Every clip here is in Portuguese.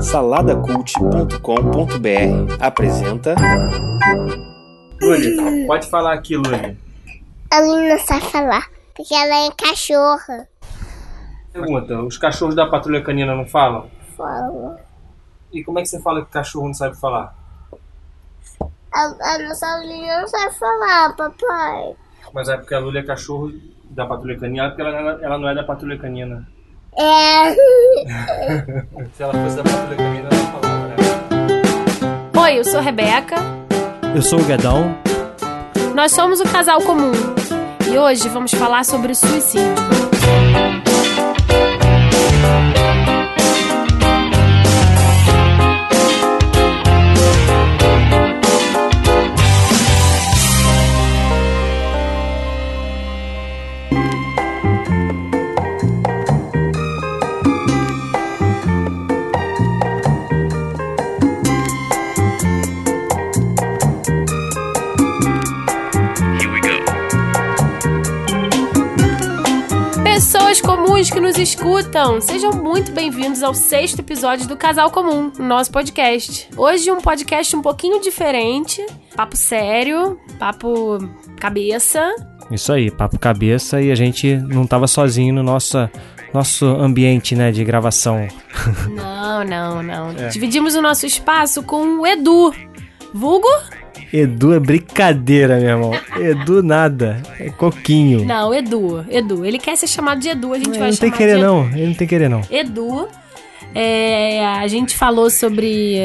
Saladacult.com.br apresenta. Luli, pode falar aqui, Luli. A não sabe falar, porque ela é cachorra. Pergunta: os cachorros da patrulha canina não falam? Fala. E como é que você fala que cachorro não sabe falar? A, a nossa Luli não sabe falar, papai. Mas é porque a Luli é cachorro da patrulha canina, porque ela, ela não é da patrulha canina. É. Se ela fosse da patrulha canina, ela falava, né? Oi, eu sou a Rebeca. Eu sou o Guedão. Nós somos o Casal Comum. E hoje vamos falar sobre suicídio. Escutam, sejam muito bem-vindos ao sexto episódio do Casal Comum, nosso podcast. Hoje um podcast um pouquinho diferente, papo sério, papo cabeça. Isso aí, papo cabeça e a gente não tava sozinho no nosso, nosso ambiente, né, de gravação. Não, não, não. Dividimos o nosso espaço com o Edu. Vulgo? Edu é brincadeira, meu irmão. Edu nada, é coquinho. Não, Edu. Edu. Ele quer ser chamado de Edu, a gente Ele vai não tem chamar querer não, ele não tem querer não. Edu. É, a gente falou sobre,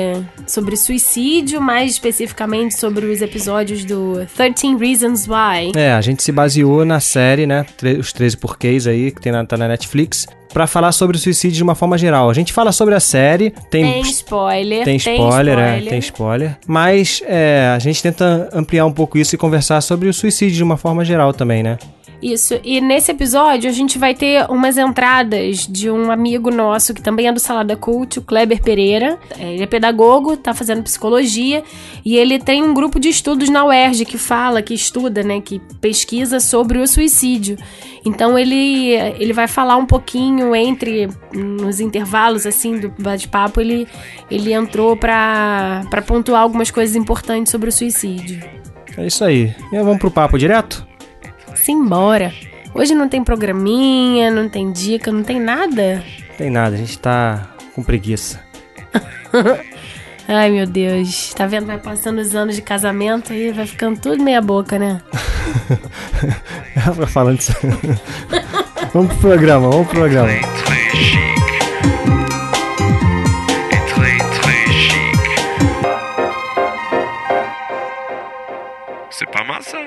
sobre suicídio, mais especificamente sobre os episódios do 13 Reasons Why. É, a gente se baseou na série, né, os 13 porquês aí, que tem na, tá na Netflix, pra falar sobre o suicídio de uma forma geral. A gente fala sobre a série, tem... Tem spoiler. Tem spoiler, é, tem spoiler. Mas é, a gente tenta ampliar um pouco isso e conversar sobre o suicídio de uma forma geral também, né? Isso. E nesse episódio a gente vai ter umas entradas de um amigo nosso que também é do Salada Cult, o Kleber Pereira. É, Ele é pedagogo, tá fazendo psicologia e ele tem um grupo de estudos na UERJ que fala, que estuda, né, que pesquisa sobre o suicídio. Então ele ele vai falar um pouquinho entre nos intervalos assim do bate-papo, ele ele entrou pra para pontuar algumas coisas importantes sobre o suicídio. É isso aí. E vamos pro papo direto? Simbora. Hoje não tem programinha, não tem dica, não tem nada. Tem nada, a gente tá com preguiça. Ai, meu Deus. Tá vendo? Vai passando os anos de casamento e vai ficando tudo meia boca, né? Falando isso. vamos pro programa, vamos pro programa. C'est pas mal ça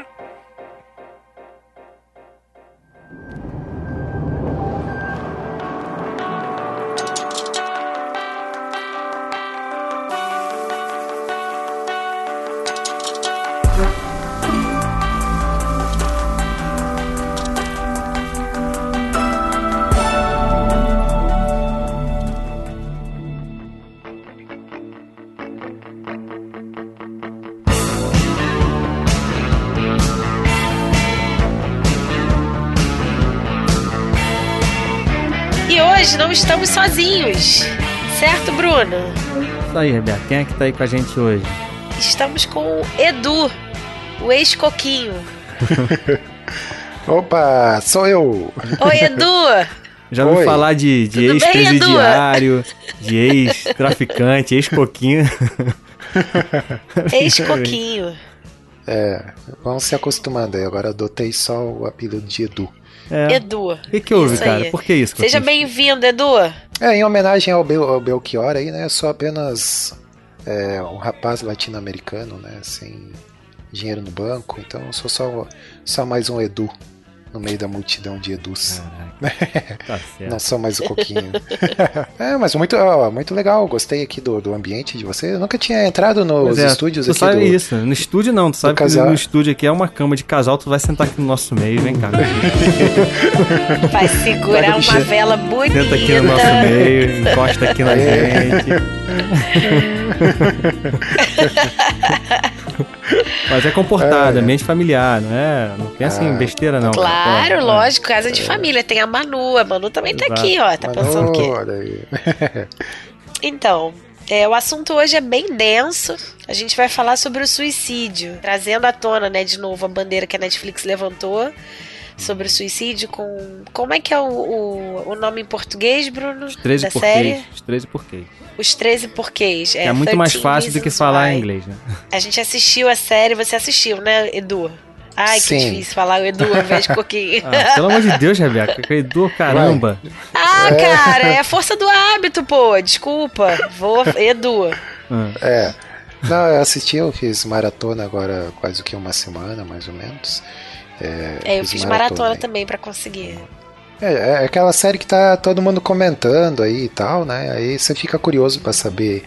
Não estamos sozinhos, certo, Bruno? Isso aí, Rebeca. Quem é que tá aí com a gente hoje? Estamos com o Edu, o ex-coquinho. Opa, sou eu. Oi, Edu! Já ouviu Oi. falar de, de ex-presidiário, de ex-traficante, ex-coquinho. Ex-coquinho. É, vamos se acostumando aí. Agora adotei só o apelido de Edu. É. Edu. O que, que houve, cara? aí. Por que isso? Seja bem-vindo, Edu. É, em homenagem ao, Bel ao Belchior aí, né? Eu sou apenas é, um rapaz latino-americano, né? Sem dinheiro no banco. Então eu sou só, só mais um Edu no meio da multidão de Edus. Tá. Não sou mais o Coquinho. é, mas muito, ó, muito legal. Gostei aqui do, do ambiente de você. Eu nunca tinha entrado nos é, estúdios tu aqui sabe do, isso. No estúdio não, tu sabe que casal. no estúdio aqui é uma cama de casal, tu vai sentar aqui no nosso meio, vem cá. Vai segurar Pega uma vela bonita. Senta aqui no nosso meio, encosta aqui na É. gente. Mas é comportado, É. ambiente familiar, não é? Não pensa em Ah, besteira, não. Claro, cara. Pô, lógico, casa de família. Tem a Manu. A Manu também tá Exato. aqui, ó. Tá Mas pensando o quê? olha aí. Então, é, o assunto hoje é bem denso. A gente vai falar sobre o suicídio, trazendo à tona, né, de novo a bandeira que a Netflix levantou sobre o suicídio com como é que é o, o, o nome em português, Bruno? Os 13 da porquês. série? Os 13 porquês. Os 13 porquês. É, muito mais 13 fácil do que falar em inglês, né? A gente assistiu a série, você assistiu, né, Edu? Ai, que Sim. difícil falar o Edu ao invés de Coquinho. Ah, pelo amor de Deus, Rebeca. que Edu, caramba. Ah, cara, é a força do hábito, pô. Desculpa. Vou. Edu. É. Não, eu assisti, eu fiz maratona agora quase que uma semana, mais ou menos. É, eu fiz maratona aí. também pra conseguir. É, é aquela série que tá todo mundo comentando aí e tal, né? Aí você fica curioso pra saber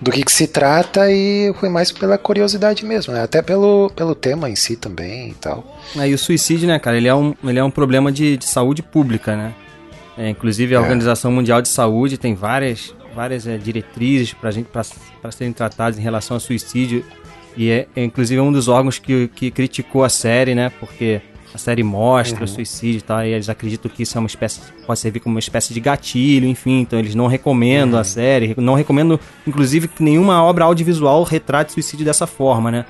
do que, que se trata e foi mais pela curiosidade mesmo, né? Até pelo, pelo tema em si também e tal. Aí o suicídio, né, cara, ele é um, ele é um problema de, de saúde pública, né? É, inclusive a É. Organização Mundial de Saúde tem várias, várias é, diretrizes pra gente para serem tratadas em relação ao suicídio. E é, é, inclusive um dos órgãos que, que criticou a série, né? Porque a série mostra o suicídio e tal, e eles acreditam que isso é uma espécie, pode servir como uma espécie de gatilho, enfim, então eles não recomendam a série, não recomendam, inclusive, que nenhuma obra audiovisual retrate suicídio dessa forma, né?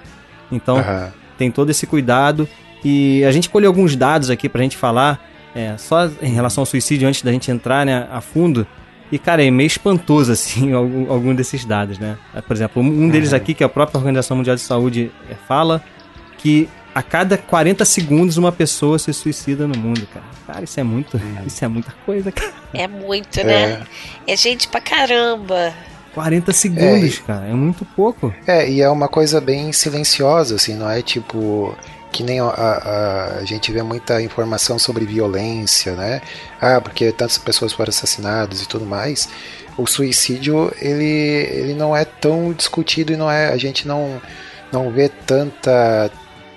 Então, Aham. tem todo esse cuidado. E a gente colheu alguns dados aqui pra gente falar, é, só em relação ao suicídio, antes da gente entrar né, a fundo. E, cara, é meio espantoso, assim, algum, algum desses dados, né? Por exemplo, um deles aqui, que a própria Organização Mundial de Saúde é, fala, que a cada 40 segundos uma pessoa se suicida no mundo, cara. Cara, isso é muito, isso é muita coisa, cara. É muito, né? É gente pra caramba. 40 segundos, cara, é muito pouco. É, e é uma coisa bem silenciosa, assim, não é tipo. Que nem a, a, a gente vê muita informação sobre violência, né? Ah, porque tantas pessoas foram assassinadas e tudo mais. O suicídio, ele, ele não é tão discutido e não é. A gente não, não vê tanta.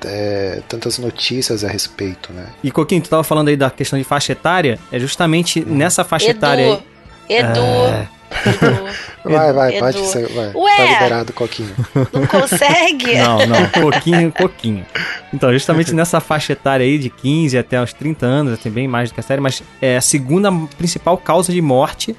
É, tantas notícias a respeito, né? E, Coquinho, tu tava falando aí da questão de faixa etária, é justamente nessa faixa etária aí. Edu. É. Edu. Vai, vai, Edu. pode ser. Vai. Ué! Tá liberado, Coquinho. Não consegue? Não, não, pouquinho, pouquinho. Então, justamente nessa faixa etária aí de 15 até os 30 anos, tem bem mais do que a série, mas é a segunda principal causa de morte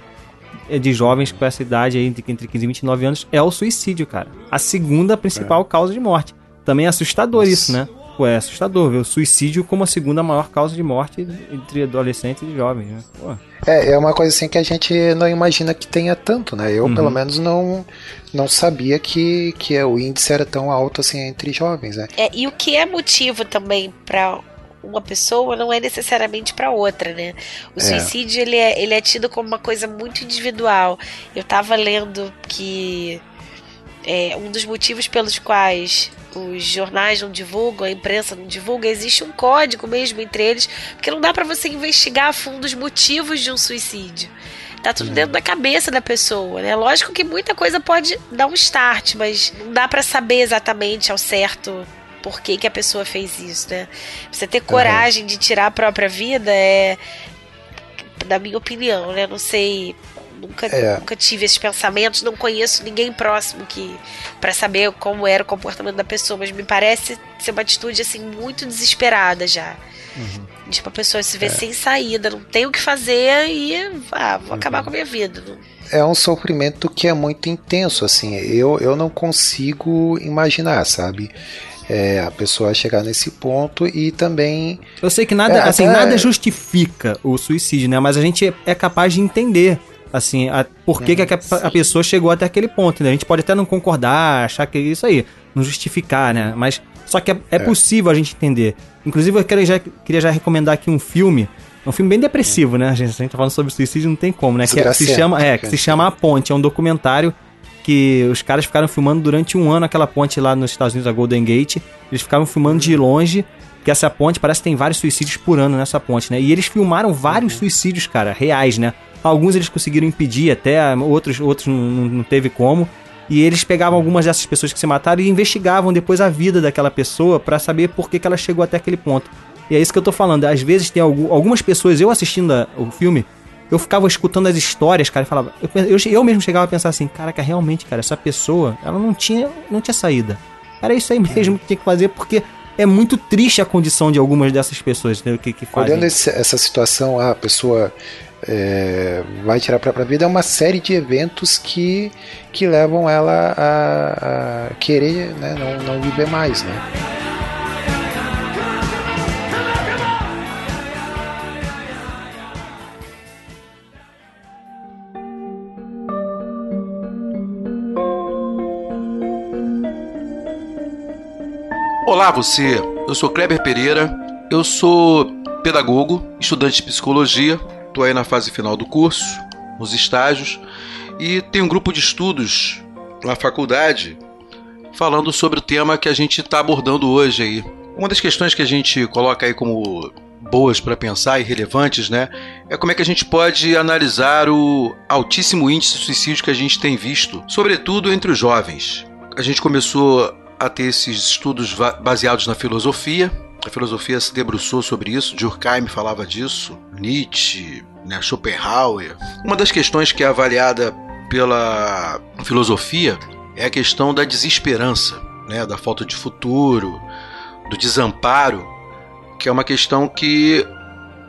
é, de jovens com essa idade aí, entre entre 15 e 29 anos, é o suicídio, cara. A segunda principal causa de morte. Também é assustador Nossa. isso, né? Pô, é assustador ver o suicídio como a segunda maior causa de morte entre adolescentes e jovens, né? Pô. É, é uma coisa assim que a gente não imagina que tenha tanto, né? Eu, Uhum. pelo menos, não, não sabia que, que o índice era tão alto assim entre jovens, né? É, e o que é motivo também pra uma pessoa não é necessariamente pra outra, né? O É. suicídio ele é, ele é tido como uma coisa muito individual. Eu tava lendo que é, um dos motivos pelos quais os jornais não divulgam, a imprensa não divulga, existe um código mesmo entre eles, porque não dá pra você investigar a fundo os motivos de um suicídio. Tá tudo dentro da cabeça da pessoa, né? Lógico que muita coisa pode dar um start, mas não dá pra saber exatamente ao certo por que, que a pessoa fez isso, né? Você ter coragem de tirar a própria vida é, da minha opinião, né? Não sei, nunca, É. nunca tive esses pensamentos, não conheço ninguém próximo que para saber como era o comportamento da pessoa, mas me parece ser uma atitude assim muito desesperada já. Tipo, a pessoa se vê sem saída, não tem o que fazer e ah, vou acabar com a minha vida. É um sofrimento que é muito intenso, assim. Eu, eu não consigo imaginar, sabe? É, a pessoa chegar nesse ponto e também. Eu sei que nada, É, assim, até- nada justifica o suicídio, né? Mas a gente é capaz de entender, assim, a, por que, que a, a pessoa chegou até aquele ponto, né? A gente pode até não concordar, achar que é isso aí, não justificar, né? Mas só que é, é possível a gente entender. Inclusive, eu quero já, queria já recomendar aqui um filme, um filme bem depressivo, né? A gente, a gente tá falando sobre suicídio, não tem como, né? Que, é- se chama, é, que se chama A Ponte, é um documentário que os caras ficaram filmando durante um ano aquela ponte lá nos Estados Unidos, a Golden Gate. Eles ficaram filmando de longe, que essa ponte parece que tem vários suicídios por ano nessa ponte, né? E eles filmaram vários suicídios, cara, reais, né? Alguns eles conseguiram impedir até, outros, outros não, não teve como. E eles pegavam algumas dessas pessoas que se mataram e investigavam depois a vida daquela pessoa pra saber por que, que ela chegou até aquele ponto. E é isso que eu tô falando. Às vezes tem algum- algumas pessoas, eu assistindo a- o filme, eu ficava escutando as histórias, cara, e falava. Eu, eu, eu mesmo chegava a pensar assim, caraca, realmente, cara, essa pessoa, ela não tinha, não tinha saída. Era isso aí mesmo que tinha que fazer, porque é muito triste a condição de algumas dessas pessoas entendeu? que, que. Olhando esse- essa situação, ah, a pessoa é, vai tirar a própria vida, é uma série de eventos que, que levam ela a, a querer né, não, não viver mais. Né? Olá você, eu sou Kleber Pereira, eu sou pedagogo, estudante de psicologia, estou aí na fase final do curso, nos estágios, e tenho um grupo de estudos na faculdade falando sobre o tema que a gente está abordando hoje aí. Uma das questões que a gente coloca aí como boas para pensar e relevantes, né, é como é que a gente pode analisar o altíssimo índice de suicídio que a gente tem visto, sobretudo entre os jovens. A gente começou a ter esses estudos baseados na filosofia. A filosofia se debruçou sobre isso, Durkheim falava disso, Nietzsche, né, Schopenhauer. Uma das questões que é avaliada pela filosofia é a questão da desesperança, né, da falta de futuro, do desamparo, que é uma questão que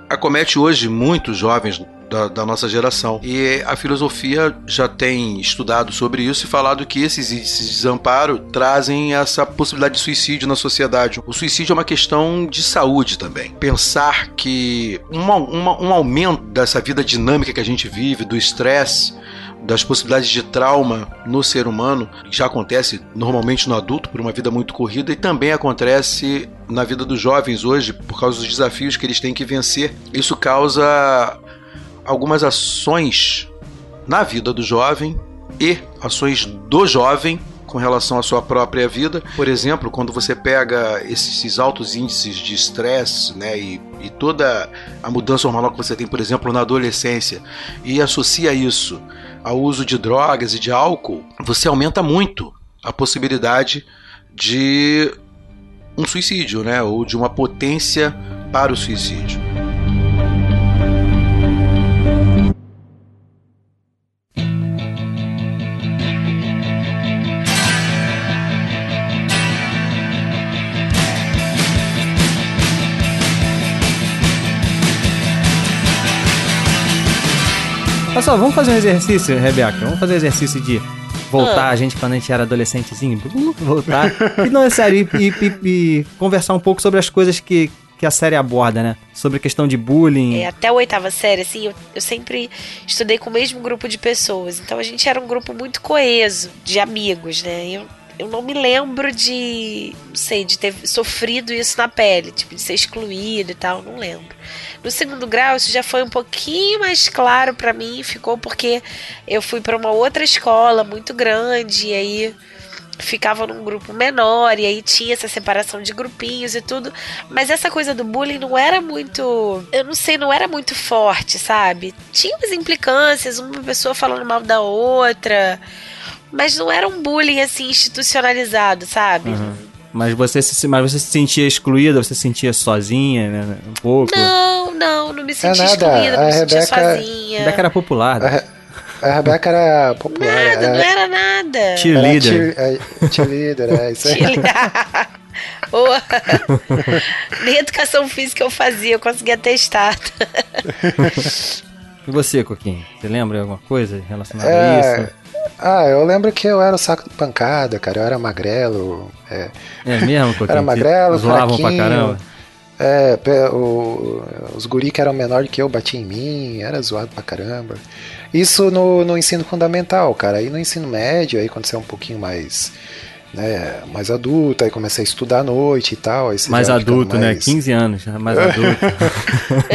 acomete hoje muitos jovens da, da, nossa geração. E a filosofia já tem estudado sobre isso e falado que esses índices de desamparo trazem essa possibilidade de suicídio na sociedade. O suicídio é uma questão de saúde também. Pensar que uma, uma, um aumento dessa vida dinâmica que a gente vive, do estresse, das possibilidades de trauma no ser humano, já acontece normalmente no adulto por uma vida muito corrida e também acontece na vida dos jovens hoje por causa dos desafios que eles têm que vencer. Isso causa algumas ações na vida do jovem e ações do jovem com relação à sua própria vida. Por exemplo, quando você pega esses altos índices de estresse né, e, e, toda a mudança hormonal que você tem, por exemplo, na adolescência, e associa isso ao uso de drogas e de álcool, você aumenta muito a possibilidade de um suicídio, né, ou de uma potência para o suicídio. Olha só, vamos fazer um exercício, Rebeca. Vamos fazer um exercício de voltar ah. a gente quando a gente era adolescentezinho. Voltar. e não é sério, e, e, e, conversar um pouco sobre as coisas que, que a série aborda, né? Sobre a questão de bullying. É, até a oitava série, assim, eu, eu sempre estudei com o mesmo grupo de pessoas. Então a gente era um grupo muito coeso, de amigos, né? Eu, eu não me lembro de, não sei, de ter sofrido isso na pele, tipo, de ser excluído e tal, não lembro. No segundo grau, isso já foi um pouquinho mais claro para mim, ficou porque eu fui para uma outra escola muito grande, e aí ficava num grupo menor, e aí tinha essa separação de grupinhos e tudo. Mas essa coisa do bullying não era muito. Eu não sei, não era muito forte, sabe? Tinha umas implicâncias, uma pessoa falando mal da outra. Mas não era um bullying assim institucionalizado, sabe? Uhum. Mas você, se, mas você se sentia excluída, você se sentia sozinha, né? Um pouco? Não, não, não me sentia é excluída, não me sentia sozinha. A Rebeca era popular. Né? A, a Rebeca era popular. Nada, era, não era nada. Cheerleader. É, cheerleader, é isso aí. Nem educação física eu fazia, eu conseguia testar. e você, Coquinho? Você lembra alguma coisa relacionada é, a isso? Ah, eu lembro que eu era o saco de pancada, cara. Eu era magrelo. É, é mesmo? Era magrelo, zoavam pra caramba. É, o, os guri que eram menores que eu batiam em mim, era zoado pra caramba. Isso no, no ensino fundamental, cara. Aí no ensino médio, aí quando você é um pouquinho mais né, mais adulto, aí comecei a estudar à noite e tal. mais adulto, né? mais... né? 15 anos, mais adulto.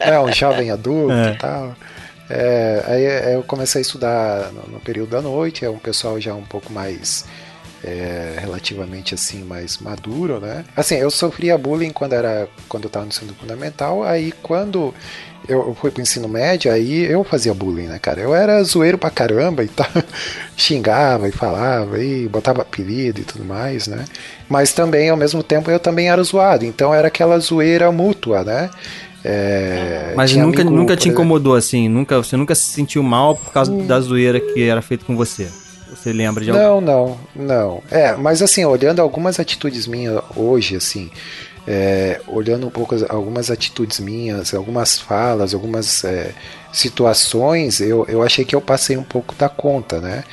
é, é, um jovem adulto é. e tal. É, aí eu comecei a estudar no, no, período da noite, é um pessoal já um pouco mais é, relativamente assim mais maduro, né? Assim, eu sofria bullying quando era quando eu estava no ensino fundamental, aí quando eu fui pro ensino médio, aí eu fazia bullying, né, cara? Eu era zoeiro pra caramba e tal, xingava e falava e botava apelido e tudo mais, né? Mas também, ao mesmo tempo, eu também era zoado, então era aquela zoeira mútua, né? É, Mas nunca, amigo, nunca te incomodou assim? Nunca, você nunca se sentiu mal por causa hum. da zoeira que era feita com você? Você lembra de algo? Não, não, não. É, mas assim, olhando algumas atitudes minhas hoje, assim, é, olhando um pouco as- algumas atitudes minhas, algumas falas, algumas é, situações, eu, eu achei que eu passei um pouco da conta, né?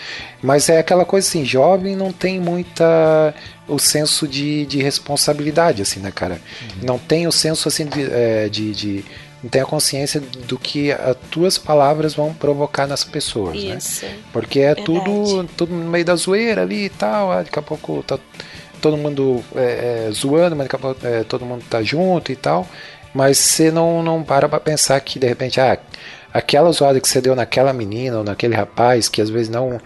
Mas é aquela coisa assim, jovem não tem muita o senso de, de responsabilidade, assim, né, cara? Não tem o senso assim de, é, de, de- não tem a consciência do que as tuas palavras vão provocar nas pessoas, né? Isso. Porque é Verdade. tudo, tudo no meio da zoeira ali e tal. ah, Daqui a pouco tá todo mundo é, é, zoando, mas daqui a pouco é, todo mundo tá junto e tal. Mas você não, não para pra pensar que de repente, ah, aquela zoada que você deu naquela menina ou naquele rapaz, que às vezes não,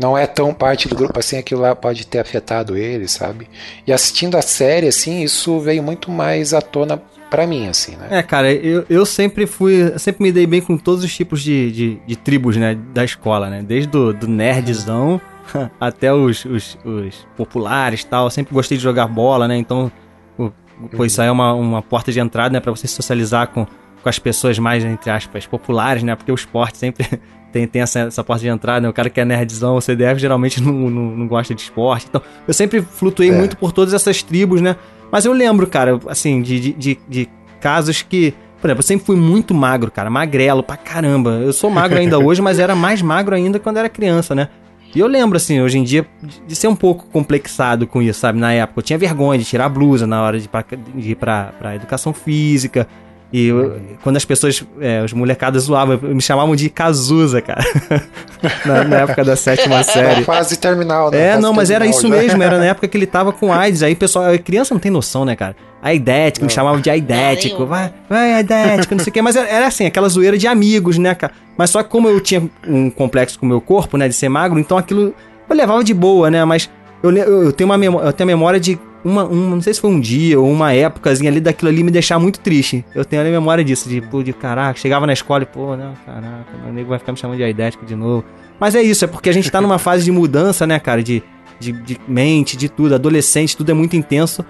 não é tão parte do grupo assim, aquilo lá pode ter afetado ele, sabe? E assistindo a série, assim, isso veio muito mais à tona pra mim, assim, né? É, cara, eu, eu sempre fui. Sempre me dei bem com todos os tipos de, de, de tribos, né? Da escola, né? Desde do, do nerdzão até os, os, os populares e tal. Eu sempre gostei de jogar bola, né? Então, o- pô, isso aí é uma, uma porta de entrada, né? Pra você socializar com, com as pessoas mais, entre aspas, populares, né? Porque o esporte sempre tem, tem essa, essa porta de entrada, né? O cara que é nerdzão, o CDF, geralmente não, não, não gosta de esporte. Então, eu sempre flutuei É. muito por todas essas tribos, né? Mas eu lembro, cara, assim, de, de, de, de casos que. Por exemplo, eu sempre fui muito magro, cara, magrelo pra caramba. Eu sou magro ainda hoje, mas era mais magro ainda quando era criança, né? E eu lembro, assim, hoje em dia, de- de ser um pouco complexado com isso, sabe? Na época eu tinha vergonha de tirar a blusa na hora de, ir pra- de ir pra, pra educação física. E eu- quando as pessoas, é, os molecadas zoavam, me chamavam de Cazuza, cara. na, na época da sétima série. Fase terminal, né? É, não, mas era isso já. mesmo, era na época que ele tava com AIDS. Aí pessoal, criança não tem noção, né, cara? Aidético, me chamavam de aidético, vai, vai, aidético, não sei o quê. Mas era, era assim, aquela zoeira de amigos, né, cara? Mas só que como eu tinha um complexo com o meu corpo, né, de ser magro, então aquilo eu levava de boa, né? Mas eu, eu, eu tenho uma memória, eu tenho a memória de uma, um, não sei se foi um dia ou uma épocazinha ali daquilo ali me deixar muito triste. Eu tenho a memória disso, de, pô, de caraca, chegava na escola e, pô, não, caraca, meu nego vai ficar me chamando de aidético de novo. Mas é isso, é porque a gente tá numa fase de mudança, né, cara, de, de, de mente, de tudo, adolescente, tudo é muito intenso.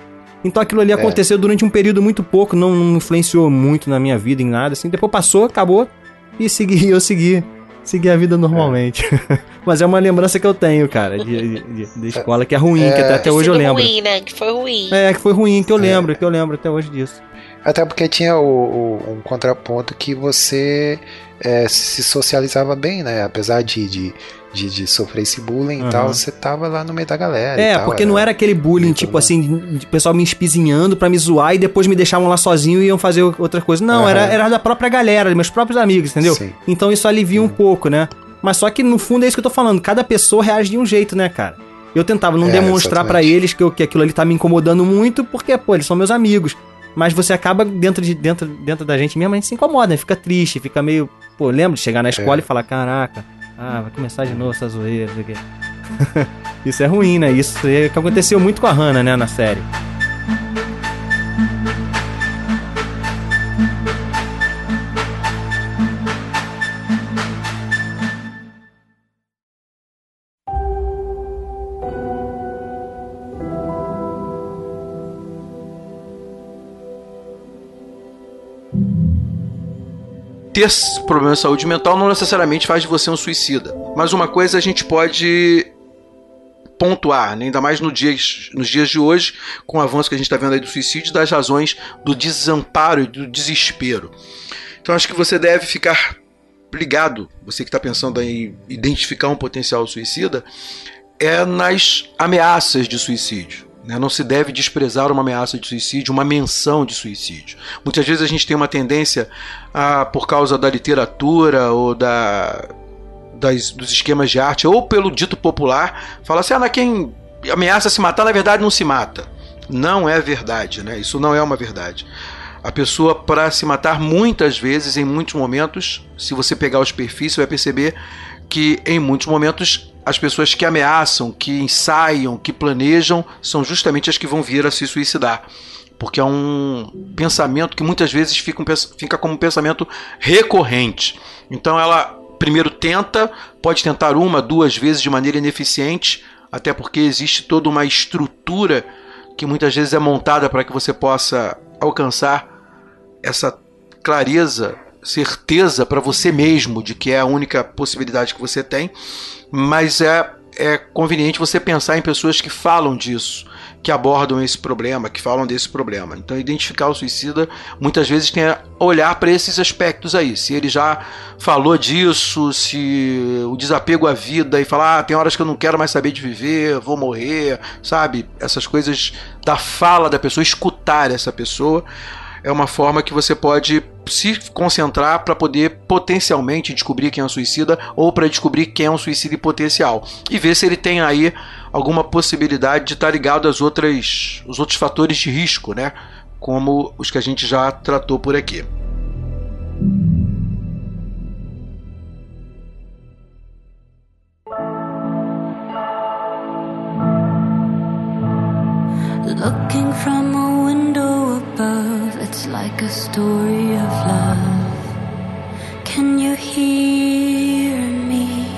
Então aquilo ali aconteceu durante um período muito pouco, não, não influenciou muito na minha vida, em nada, assim. Depois passou, acabou, e segui, eu segui, segui a vida normalmente. Mas é uma lembrança que eu tenho, cara, de, de, de- de escola, que é ruim, que até, até hoje eu Sido lembro. ruim, né? Que foi ruim. É, que foi ruim, que eu lembro, que eu lembro até hoje disso. Até porque tinha o, o- um contraponto que você é, se socializava bem, né? Apesar de, de, de, de sofrer esse bullying Aham. e tal, você tava lá no meio da galera. É, tal, porque não era aquele bullying, tipo todo assim, de pessoal me espizinhando pra me zoar e depois me deixavam lá sozinho e iam fazer outra coisa. Não, Aham. era, era da própria galera, meus próprios amigos, entendeu? Sim. Então isso alivia um pouco, né? Mas só que no fundo é isso que eu tô falando, cada pessoa reage de um jeito, né, cara? Eu tentava não É, demonstrar pra exatamente. eles que, eu- que aquilo ali tá me incomodando muito, porque, pô, eles são meus amigos. Mas você acaba dentro, de, dentro, dentro da gente mesmo, a gente se incomoda, né? fica triste, fica meio. Pô, lembra de chegar na escola e falar: caraca, ah, vai começar de novo essa zoeira, não sei o quê. Isso é ruim, né? Isso é que aconteceu muito com a Hannah, né, na série. Ter problema de saúde mental não necessariamente faz de você um suicida. Mas uma coisa a gente pode pontuar, né? ainda mais no nos dias de hoje, com o avanço que a gente está vendo aí do suicídio, das razões do desamparo e do desespero. Então acho que você deve ficar ligado, você que está pensando em identificar um potencial suicida, é nas ameaças de suicídio. Né? Não se deve desprezar uma ameaça de suicídio, uma menção de suicídio. Muitas vezes a gente tem uma tendência, a, por causa da literatura ou da, das- dos esquemas de arte, ou pelo dito popular, falar assim: ah, quem ameaça se matar, na verdade não se mata. Não é verdade, né? Isso não é uma verdade. A pessoa, para se matar, muitas vezes, em muitos momentos, se você pegar os perfis, você vai perceber que em muitos momentos as pessoas que ameaçam, que ensaiam, que planejam, são justamente as que vão vir a se suicidar. Porque é um pensamento que muitas vezes fica, um fica como um pensamento recorrente. Então ela primeiro tenta, pode tentar uma, duas vezes de maneira ineficiente, até porque existe toda uma estrutura que muitas vezes é montada para que você possa alcançar essa clareza, certeza para você mesmo de que é a única possibilidade que você tem, mas é, é conveniente você pensar em pessoas que falam disso, que abordam esse problema, que falam desse problema. Então, identificar o suicida muitas vezes tem a olhar para esses aspectos aí. Se ele já falou disso, se o desapego à vida e falar, ah, tem horas que eu não quero mais saber de viver, vou morrer, sabe? Essas coisas da fala da pessoa, escutar essa pessoa é uma forma que você pode se concentrar para poder potencialmente descobrir quem é um suicida ou para descobrir quem é um suicida potencial e ver se ele tem aí alguma possibilidade de estar tá ligado às outras os outros fatores de risco, né? Como os que a gente já tratou por aqui. Looking from like a story of love. Can you hear me?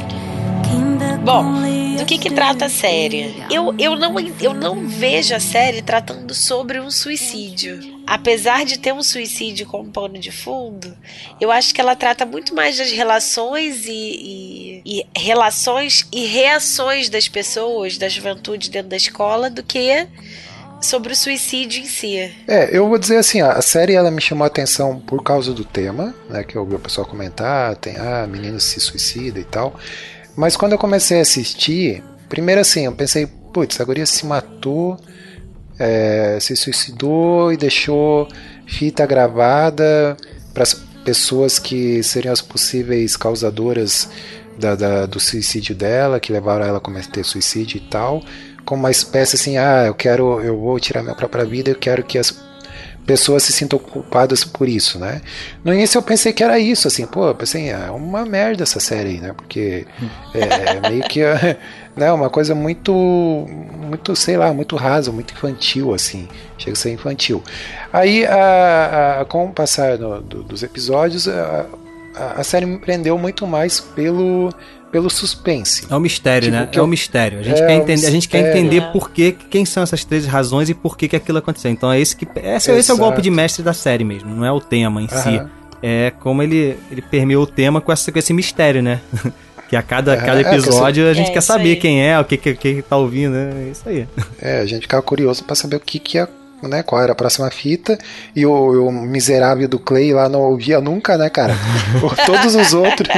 Bom, do que que trata a série? Eu, eu, não, eu não vejo a série tratando sobre um suicídio. Apesar de ter um suicídio como pano de fundo, eu acho que ela trata muito mais das relações e, e, e relações e reações das pessoas, da juventude dentro da escola, do que sobre o suicídio em si. É, eu vou dizer assim, a série ela me chamou a atenção por causa do tema, né, que eu ouvi o pessoal comentar, tem ah, menino se suicida e tal. Mas quando eu comecei a assistir, primeiro assim, eu pensei, putz, a guria se matou, é, se suicidou e deixou fita gravada para as pessoas que seriam as possíveis causadoras da, da, do suicídio dela, que levaram ela a cometer suicídio e tal como uma espécie assim, ah, eu quero, eu vou tirar minha própria vida, eu quero que as pessoas se sintam culpadas por isso, né? No início eu pensei que era isso, assim, pô, pensei, ah, é uma merda essa série né? Porque é, é meio que né, uma coisa muito, muito, sei lá, muito rasa, muito infantil, assim, chega a ser infantil. Aí, a, a, com o passar no, do, dos episódios, a, a série me prendeu muito mais pelo pelo suspense. É o um mistério, tipo, né? É o um mistério. A gente, é quer, entender, a gente quer entender por que, quem são essas três razões e por que, que aquilo aconteceu. Então é esse que. Esse, esse é o golpe de mestre da série mesmo, não é o tema em si. É como ele, ele permeou o tema com, essa, com esse mistério, né? que a cada, cada é, episódio a gente é, quer saber quem é, o que, que, que tá ouvindo, né? É isso aí. É, a gente ficava curioso para saber o que, que ia né, qual era a próxima fita, e o, o, miserável do Clay lá não ouvia nunca, né, cara? todos os outros.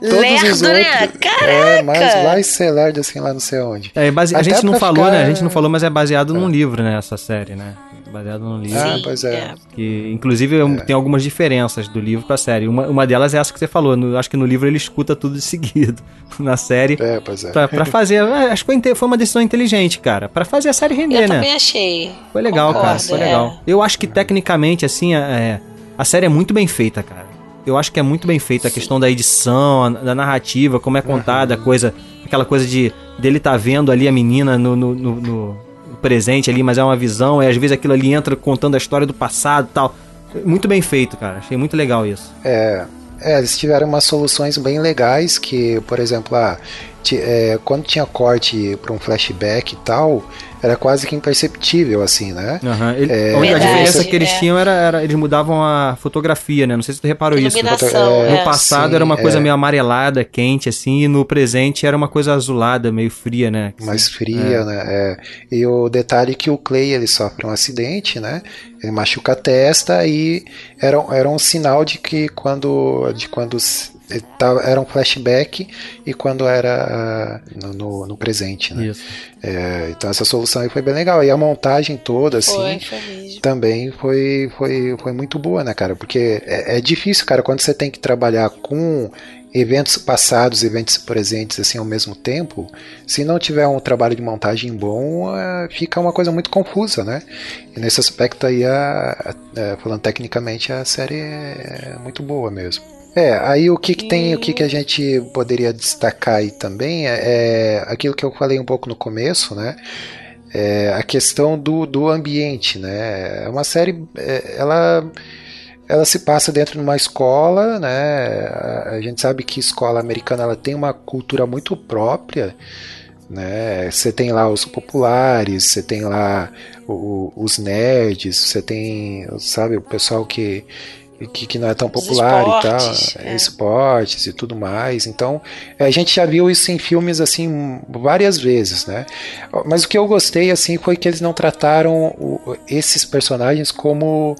todos Lerdo, os né? outros. Caraca! É, mas vai ser lerdo assim lá não sei onde. É, base... a gente não falou, ficar... né? A gente não falou, mas é baseado é. num livro, né, essa série, né? Baseado no livro. Ah, pois é. Que, inclusive, é. tem algumas diferenças do livro pra série. Uma, uma delas é essa que você falou. No, acho que no livro ele escuta tudo de seguido. Na série. É, pois é. Pra, pra fazer. É, acho que foi uma decisão inteligente, cara. Pra fazer a série render, eu né? Eu também achei. Foi legal, Concordo, cara. Foi é. legal. Eu acho que tecnicamente, assim, é, a série é muito bem feita, cara. Eu acho que é muito bem feita a questão da edição, da narrativa, como é contada, a coisa, aquela coisa de dele tá vendo ali a menina no, no, no presente ali, mas é uma visão, e às vezes aquilo ali entra contando a história do passado tal. Muito bem feito, cara. Achei muito legal isso. É, é, eles tiveram umas soluções bem legais que, por exemplo, ah, é, quando tinha corte para um flashback e tal, era quase que imperceptível, assim, né? Uhum. Ele, é, a diferença que eles é. tinham era, era, eles mudavam a fotografia, né? Não sei se tu reparou isso. É, no passado sim, era uma coisa é. meio amarelada, quente, assim, e no presente era uma coisa azulada, meio fria, né? Mais fria, é. né? É. E o detalhe é que o Clay ele sofre um acidente, né? Ele machuca a testa e era, era um sinal de que quando, de quando era um flashback e quando era uh, no, no, no, presente, né? É, então essa solução aí foi bem legal. E a montagem toda, assim, foi, foi também foi, foi, foi muito boa, né, cara? Porque é, é, difícil, cara, quando você tem que trabalhar com eventos passados, eventos presentes, assim, ao mesmo tempo, se não tiver um trabalho de montagem bom, uh, fica uma coisa muito confusa, né? E nesse aspecto aí, a, a, a, falando tecnicamente, a série é muito boa mesmo. É, aí o que, que tem, o que, que a gente poderia destacar aí também é, é aquilo que eu falei um pouco no começo, né? É a questão do, do ambiente, né? É uma série, é, ela, ela se passa dentro de uma escola, né? A gente sabe que escola americana ela tem uma cultura muito própria, né? Você tem lá os populares, você tem lá o, os nerds, você tem, sabe, o pessoal que que, que não é tão popular e tal, esportes, é. esportes e tudo mais. Então, é, a gente já viu isso em filmes assim várias vezes, né? Mas o que eu gostei assim foi que eles não trataram o- esses personagens como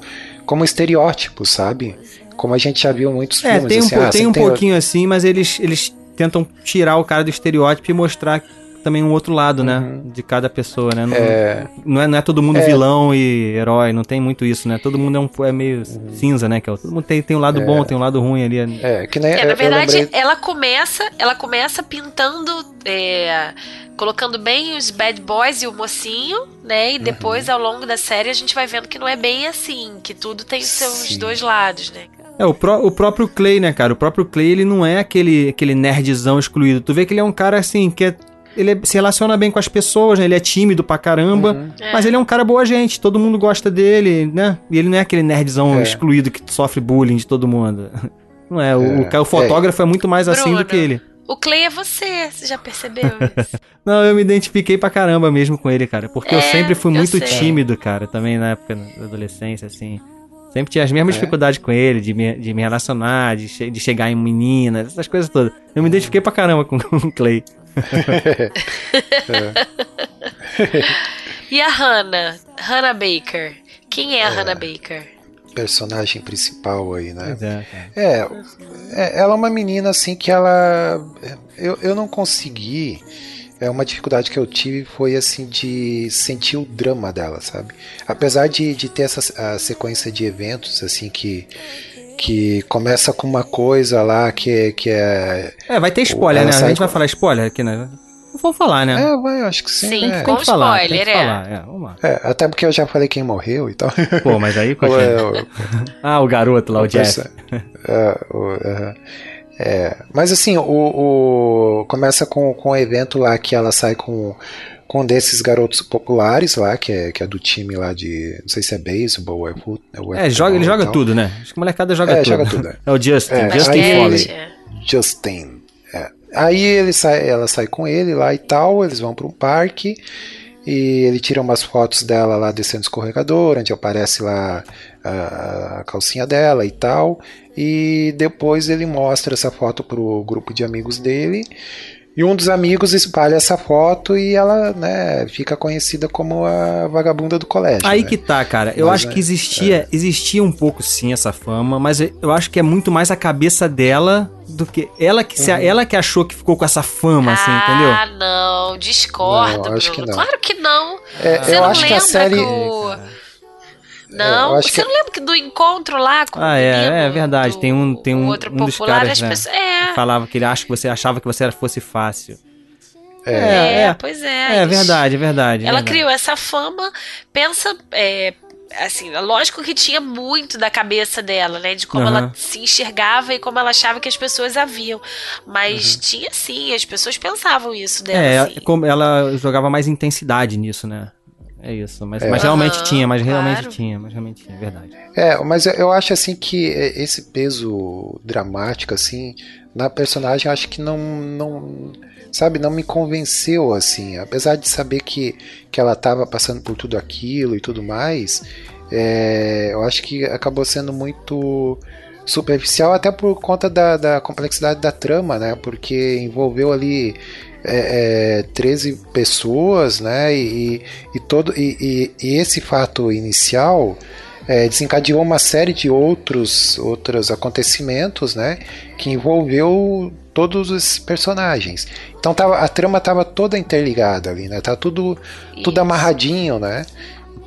como estereótipos, sabe? Como a gente já viu em muitos É, filmes. tem um, assim, po- ah, tem um pouquinho assim, mas eles, eles tentam tirar o cara do estereótipo e mostrar também um outro lado, né? De cada pessoa, né? Não É. não, é, não é todo mundo É. vilão e herói, não tem muito isso, né? Todo mundo é, um, é meio cinza, né? Que é, o- todo mundo tem, tem um lado bom, tem um lado ruim ali. É, que nem É, na verdade, lembrei- ela começa, ela começa pintando, é, colocando bem os bad boys e o mocinho, né? E Uhum. depois, ao longo da série, a gente vai vendo que não é bem assim, que tudo tem os seus Sim. dois lados, né? É, o, pró- o próprio Clay, né, cara? O próprio Clay, ele não é aquele, aquele nerdzão excluído. Tu vê que ele é um cara, assim, que é- ele é- se relaciona bem com as pessoas, né? Ele é tímido pra caramba. Uhum. Mas ele é um cara boa gente, todo mundo gosta dele, né? E ele não é aquele nerdzão É. excluído que sofre bullying de todo mundo. Não é, o, É, o o fotógrafo é. muito mais assim Bruno. do que ele. O Clay é você, você já percebeu isso? Não, eu me identifiquei pra caramba mesmo com ele, cara. Porque eu É, sempre fui eu muito sei. tímido, cara, também na época da adolescência, assim. Sempre tinha as mesmas É. dificuldades com ele, de me, de me relacionar, de, che- de chegar em meninas, essas coisas todas. Eu me identifiquei pra caramba com, com o Clay. E a Hannah? Hannah Baker. Quem é a Hannah Baker? personagem principal aí, né? É. É, é, ela é uma menina assim que ela. Eu, eu não consegui. É uma dificuldade que eu tive foi assim de sentir o drama dela, sabe? Apesar de, de ter essa a sequência de eventos assim que que começa com uma coisa lá que, que é. É, vai ter spoiler, né? A gente vai com- falar spoiler aqui, né? Não vou falar, né? É, vai, eu acho que sim. Sim, né? com tem que falar, tem spoiler, que é. falar. É, vamos lá. É, até porque eu já falei quem morreu e tal. Pô, mas aí, O- continua. é, o- Ah, o garoto lá, o Jeff. É, o-. É, mas assim, o, o- começa com, com um evento lá que ela sai com, com um desses garotos populares lá, que é, que é do time lá de. Não sei se é beisebol ou é fut- ou É, joga, ele e joga tal. tudo, né? Acho que a molecada joga É, tudo. joga tudo, é. É o Justin, É, Justin aí- Foley. É. Justin. É. Aí ele sai, ela sai com ele lá e tal, eles vão para um parque e ele tira umas fotos dela lá descendo o escorregador, onde aparece lá a, a calcinha dela e tal. E depois ele mostra essa foto pro grupo de amigos dele. E um dos amigos espalha essa foto e ela, né, fica conhecida como a vagabunda do colégio. Aí né? que tá, cara. Eu Mas, acho né, que existia, existia um pouco sim essa fama, mas eu acho que é muito mais a cabeça dela do que ela que se, Uhum. ela que achou que ficou com essa fama, assim, entendeu? Ah, não, discordo, Não, acho Bruno. que não. Claro que não. É, Você eu não acho que a lembra série. que o- Não, eu acho você que- não lembra que do encontro lá com Ah, o é, menino, é verdade. do- Tem um, tem o um, outro um dos popular, caras, as né, pessoas- É, que falava que ele acha que você achava que você era- fosse fácil. é, é. pois É, é. eles- verdade, é verdade. é Ela verdade. criou essa fama, pensa, é, assim, lógico que tinha muito da cabeça dela, né? De como Aham. ela se enxergava e como ela achava que as pessoas a viam. Mas Uhum. tinha sim, as pessoas pensavam isso dela. É, assim. como ela jogava mais intensidade nisso, né? É isso, mas, É. mas realmente Aham, tinha, mas realmente claro. tinha, mas realmente tinha, é verdade. É, mas eu- acho assim que esse peso dramático assim na personagem eu acho que não não sabe, não me convenceu assim, apesar de saber que que ela estava passando por tudo aquilo e tudo mais, é, eu acho que acabou sendo muito superficial até por conta da, da complexidade da trama, né? Porque envolveu ali é, é, 13 pessoas, né? E, e todo e, e- e esse fato inicial é, desencadeou uma série de outros outros acontecimentos, né? Que envolveu todos os personagens. Então tava, a trama estava toda interligada ali, né? Tá tudo tudo Isso. amarradinho, né?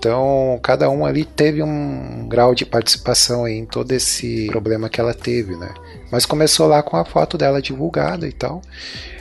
Então, cada um ali teve um grau de participação aí em todo esse problema que ela teve, né? Mas começou lá com a foto dela divulgada e tal.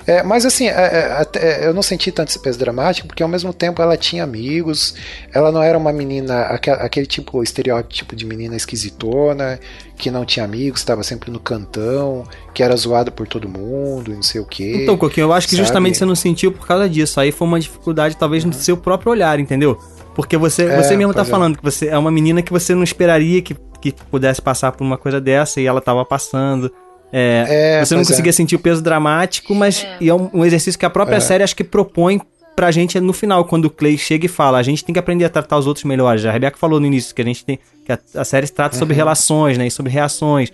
É, mas assim, é, é, até- eu não senti tanto esse peso dramático, porque ao mesmo tempo ela tinha amigos, ela não era uma menina, aquele, aquele tipo, estereótipo de menina esquisitona, que não tinha amigos, estava sempre no cantão, que era zoada por todo mundo, e não sei o quê. Então, Coquinho, eu acho que sabe? justamente você não sentiu por causa disso. Aí foi uma dificuldade, talvez, no seu próprio olhar, entendeu? Porque você, É, você mesmo tá é. falando que você é uma menina que você não esperaria que, que pudesse passar por uma coisa dessa e ela tava passando. É, É, você não é. conseguia sentir o peso dramático, mas É. e é um, um exercício que a própria É. série acho que propõe pra gente no final, quando o Clay chega e fala, a gente tem que aprender a tratar os outros melhores. A Rebeca falou no início que a gente tem. que a, a série trata sobre relações, né? E sobre reações.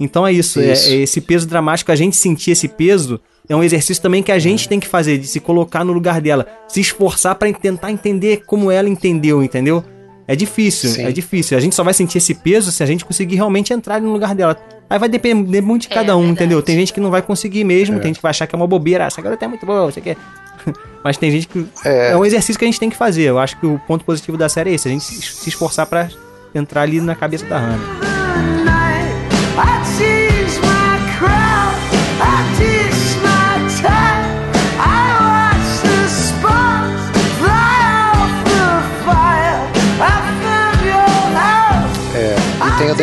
Então é isso, é- Isso. É, esse peso dramático, a gente sentir esse peso. É um exercício também que a gente tem que fazer, de se colocar no lugar dela, se esforçar pra tentar entender como ela entendeu, entendeu? É difícil, Sim. é difícil. A gente só vai sentir esse peso se a gente conseguir realmente entrar no lugar dela. Aí vai depender muito de É, cada um, verdade. entendeu? Tem gente que não vai conseguir mesmo, É. tem gente que vai achar que é uma bobeira. "Ah, Essa garota é muito boa, você quer. Mas tem gente que. É. É. um exercício que a gente tem que fazer. Eu acho que o ponto positivo da série é esse: a gente se se esforçar pra entrar ali na cabeça da Hannah.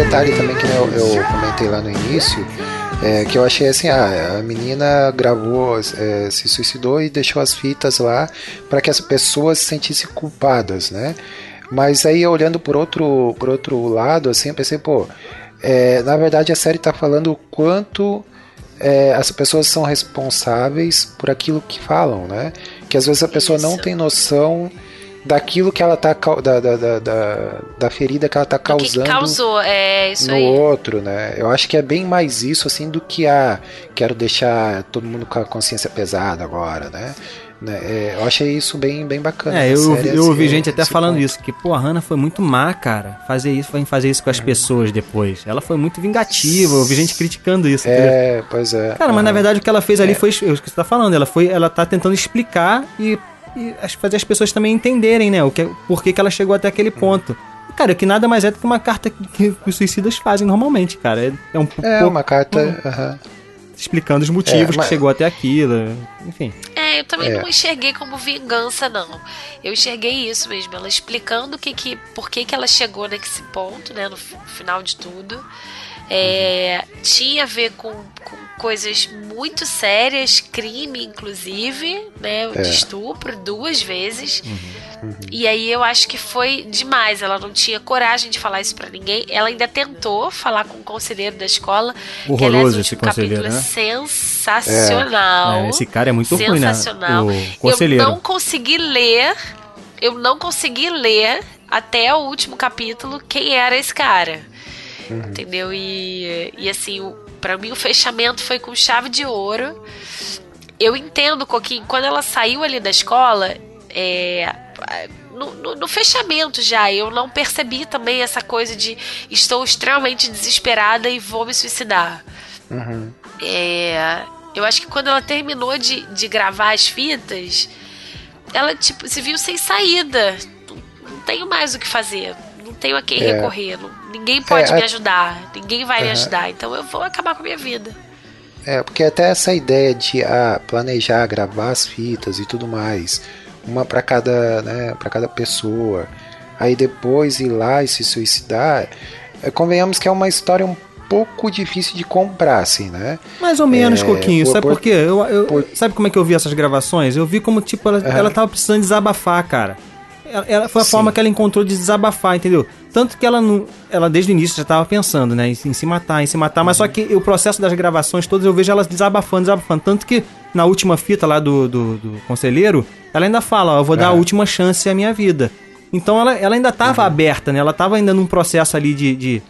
Detalhe também que eu, eu comentei lá no início, é, que eu achei assim, ah, a menina gravou, é, se suicidou e deixou as fitas lá para que as pessoas se sentissem culpadas, né? Mas aí olhando por outro, por outro lado, assim, eu pensei, pô, é, na verdade a série tá falando o quanto é, as pessoas são responsáveis por aquilo que falam, né? Que às vezes a pessoa não Isso. tem noção daquilo que ela tá da, da, da, da, da ferida que ela tá O que, causando causou? É isso no aí. outro, né? Eu acho que é bem mais isso assim do que a quero deixar todo mundo com a consciência pesada agora, né? Né, é, eu achei isso bem, bem bacana. É, na eu, série, eu ouvi gente até falando ponto. isso, que, pô, a Hannah foi muito má, cara. Fazer isso, foi fazer isso com as pessoas depois. Ela foi muito vingativa, eu ouvi gente criticando isso. entendeu? É, pois é. Cara, mas na Aham. verdade o que ela fez ali É. foi é o que você tá falando. Ela foi, ela tá tentando explicar e, e as- fazer as pessoas também entenderem, né? O que, por que, que ela chegou até aquele ponto. Cara, que nada mais é do que uma carta que, que os suicidas fazem normalmente, cara. É, é um É, pouco uma carta. aham. explicando os motivos É, mas- que chegou até aquilo. Enfim. É, eu também É. não enxerguei como vingança, não. Eu enxerguei isso mesmo, ela explicando o que que, por que, que ela chegou nesse ponto, né, no final de tudo. É, tinha a ver com, com coisas muito sérias, crime inclusive, né, É. de estupro duas vezes. Uhum. E aí eu acho que foi demais. Ela não tinha coragem de falar isso pra ninguém. Ela ainda tentou falar com o conselheiro da escola. que, aliás, Horroroso esse último capítulo conselheiro, é né? sensacional. É, esse cara é muito ruim, né? Sensacional. O conselheiro. Eu não consegui ler, eu não consegui ler até o último capítulo quem era esse cara. Entendeu? E, e assim, pra mim o fechamento foi com chave de ouro. Eu entendo, Coquinho, quando ela saiu ali da escola, é, no, no- no fechamento já, eu não percebi também essa coisa de estou extremamente desesperada e vou me suicidar. Uhum. É, eu acho que quando ela terminou de, de gravar as fitas, ela tipo se viu sem saída. Não, não tenho mais o que fazer. Não tenho a quem É. recorrer. não- ninguém pode É, me ajudar. Ninguém vai me ajudar. Então eu vou acabar com a minha vida. É, porque até essa ideia de ah, planejar, gravar as fitas e tudo mais, uma para cada, né, para cada pessoa, aí depois ir lá e se suicidar, é, convenhamos que é uma história um pouco difícil de comprar, assim, né? Mais ou menos, É, Coquinho. por- sabe por- quê? Eu, eu- por- Sabe como é que eu vi essas gravações? Eu vi como, tipo, ela, Aham. ela tava precisando desabafar, cara. Ela, ela- foi a Sim. forma que ela encontrou de desabafar, entendeu? Tanto que ela não. Ela desde o início já tava pensando, né? Em, se- em se matar, em se matar. Mas só Uhum. que o processo das gravações todas eu vejo ela desabafando, desabafando. Tanto que na última fita lá do, do, do conselheiro, ela ainda fala, ó, eu vou dar a Aham. última chance à minha vida. Então ela, ela ainda Uhum. tava aberta, né? Ela tava ainda num processo ali de- de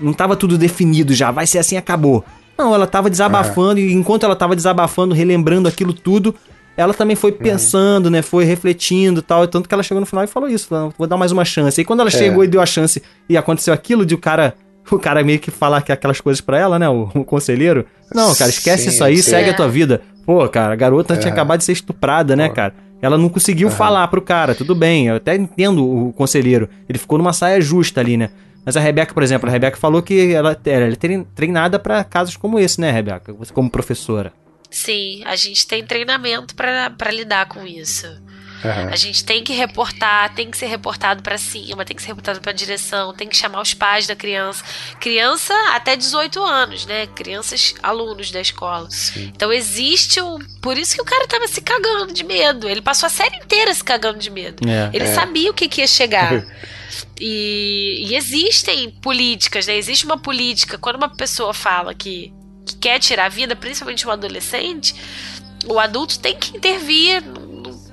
não tava tudo definido já, vai ser assim, acabou. Não, ela tava desabafando e enquanto ela tava desabafando, relembrando aquilo tudo, ela também foi pensando, né, foi refletindo e tal, tanto que ela chegou no final e falou isso, "Não, vou dar mais uma chance. E quando ela chegou e deu a chance e aconteceu aquilo de o cara, o cara meio que falar que aquelas coisas pra ela, né, o, o conselheiro, não, cara, esquece Sim, isso aí, segue É. a tua vida. Pô, cara, a garota tinha É. acabado de ser estuprada, né, Pô. cara? Ela não conseguiu falar pro cara, tudo bem, eu até entendo o conselheiro. Ele ficou numa saia justa ali, né? Mas a Rebeca, por exemplo, a Rebeca falou que ela, ela é trein- treinada pra casos como esse, né, Rebeca? Como professora. Sim, a gente tem treinamento pra lidar com isso. Aham. A gente tem que reportar, tem que ser reportado pra cima, tem que ser reportado pra direção, tem que chamar os pais da criança. Criança até 18 anos, né? Crianças, alunos da escola. Sim. Então existe um. Por isso que o cara tava se cagando de medo. Ele passou a série inteira se cagando de medo. É. Ele É. sabia o que, que ia chegar. E, e existem políticas, né? Existe uma política. Quando uma pessoa fala que, que quer tirar a vida, principalmente um adolescente, o adulto tem que intervir.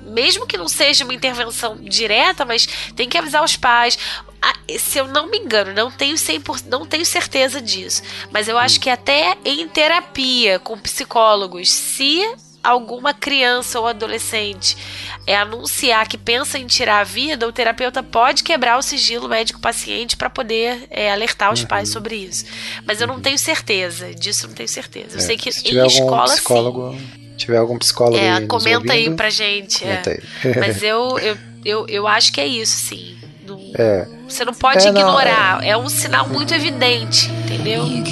Mesmo que não seja uma intervenção direta, mas tem que avisar os pais. Ah, Se eu não me engano, não tenho 100%, não tenho certeza disso, mas eu acho que até em terapia com psicólogos, se alguma criança ou adolescente é anunciar que pensa em tirar a vida, o terapeuta pode quebrar o sigilo médico-paciente para poder é, alertar os pais sobre isso. Mas eu não tenho certeza, disso não tenho certeza. Eu É, sei que se em escola sim. psicólogo, tiver algum psicólogo É, aí comenta aí ouvindo, pra gente. é. aí. Mas eu, eu, eu, eu acho que é isso, sim. Não- É, Você não pode É, não, ignorar. é... um sinal muito evidente, entendeu? Como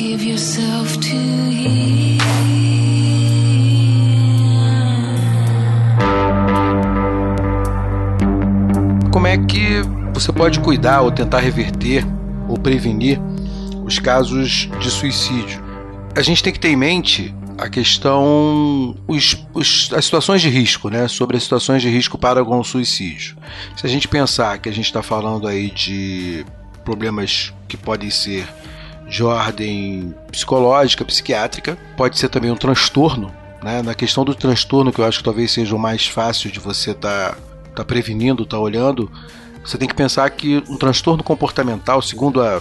é que você pode cuidar ou tentar reverter ou prevenir os casos de suicídio? A gente tem que ter em mente a questão, os, os- as situações de risco, né? Sobre as situações de risco para algum suicídio. Se a gente pensar que a gente está falando aí de problemas que podem ser de ordem psicológica, psiquiátrica, pode ser também um transtorno, né? Na questão do transtorno, que eu acho que talvez seja o mais fácil de você estar tá prevenindo, tá olhando, você tem que pensar que um transtorno comportamental, segundo a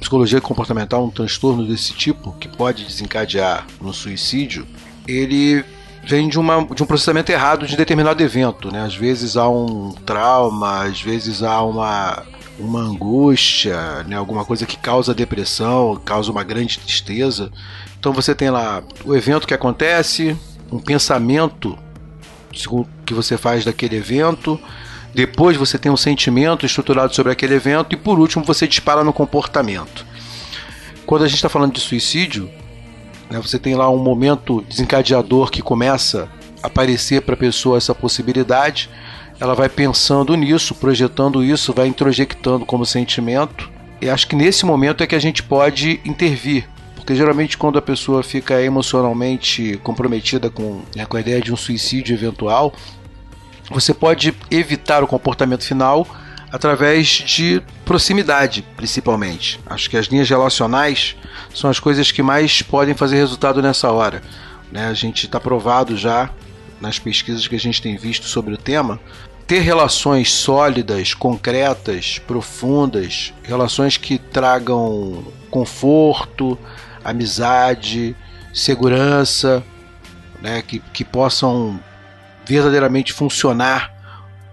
psicologia comportamental, um transtorno desse tipo que pode desencadear no suicídio, ele vem de, uma, de um processamento errado de determinado evento, né? Às vezes há um trauma, às vezes há uma uma angústia, né? Alguma coisa que causa depressão, causa uma grande tristeza. Então você tem lá o evento que acontece, um pensamento que você faz daquele evento. Depois você tem um sentimento estruturado sobre aquele evento e por último você dispara no comportamento. Quando a gente está falando de suicídio, né, você tem lá um momento desencadeador que começa a aparecer para a pessoa essa possibilidade. Ela vai pensando nisso, projetando isso, vai introjectando como sentimento. E acho que nesse momento é que a gente pode intervir. Porque geralmente quando a pessoa fica emocionalmente comprometida com, né, com a ideia de um suicídio eventual, você pode evitar o comportamento final através de proximidade, principalmente. Acho que as linhas relacionais são as coisas que mais podem fazer resultado nessa hora. Né? A gente está provado já nas pesquisas que a gente tem visto sobre o tema. Ter relações sólidas, concretas, profundas, relações que tragam conforto, amizade, segurança, né? que, que possam verdadeiramente funcionar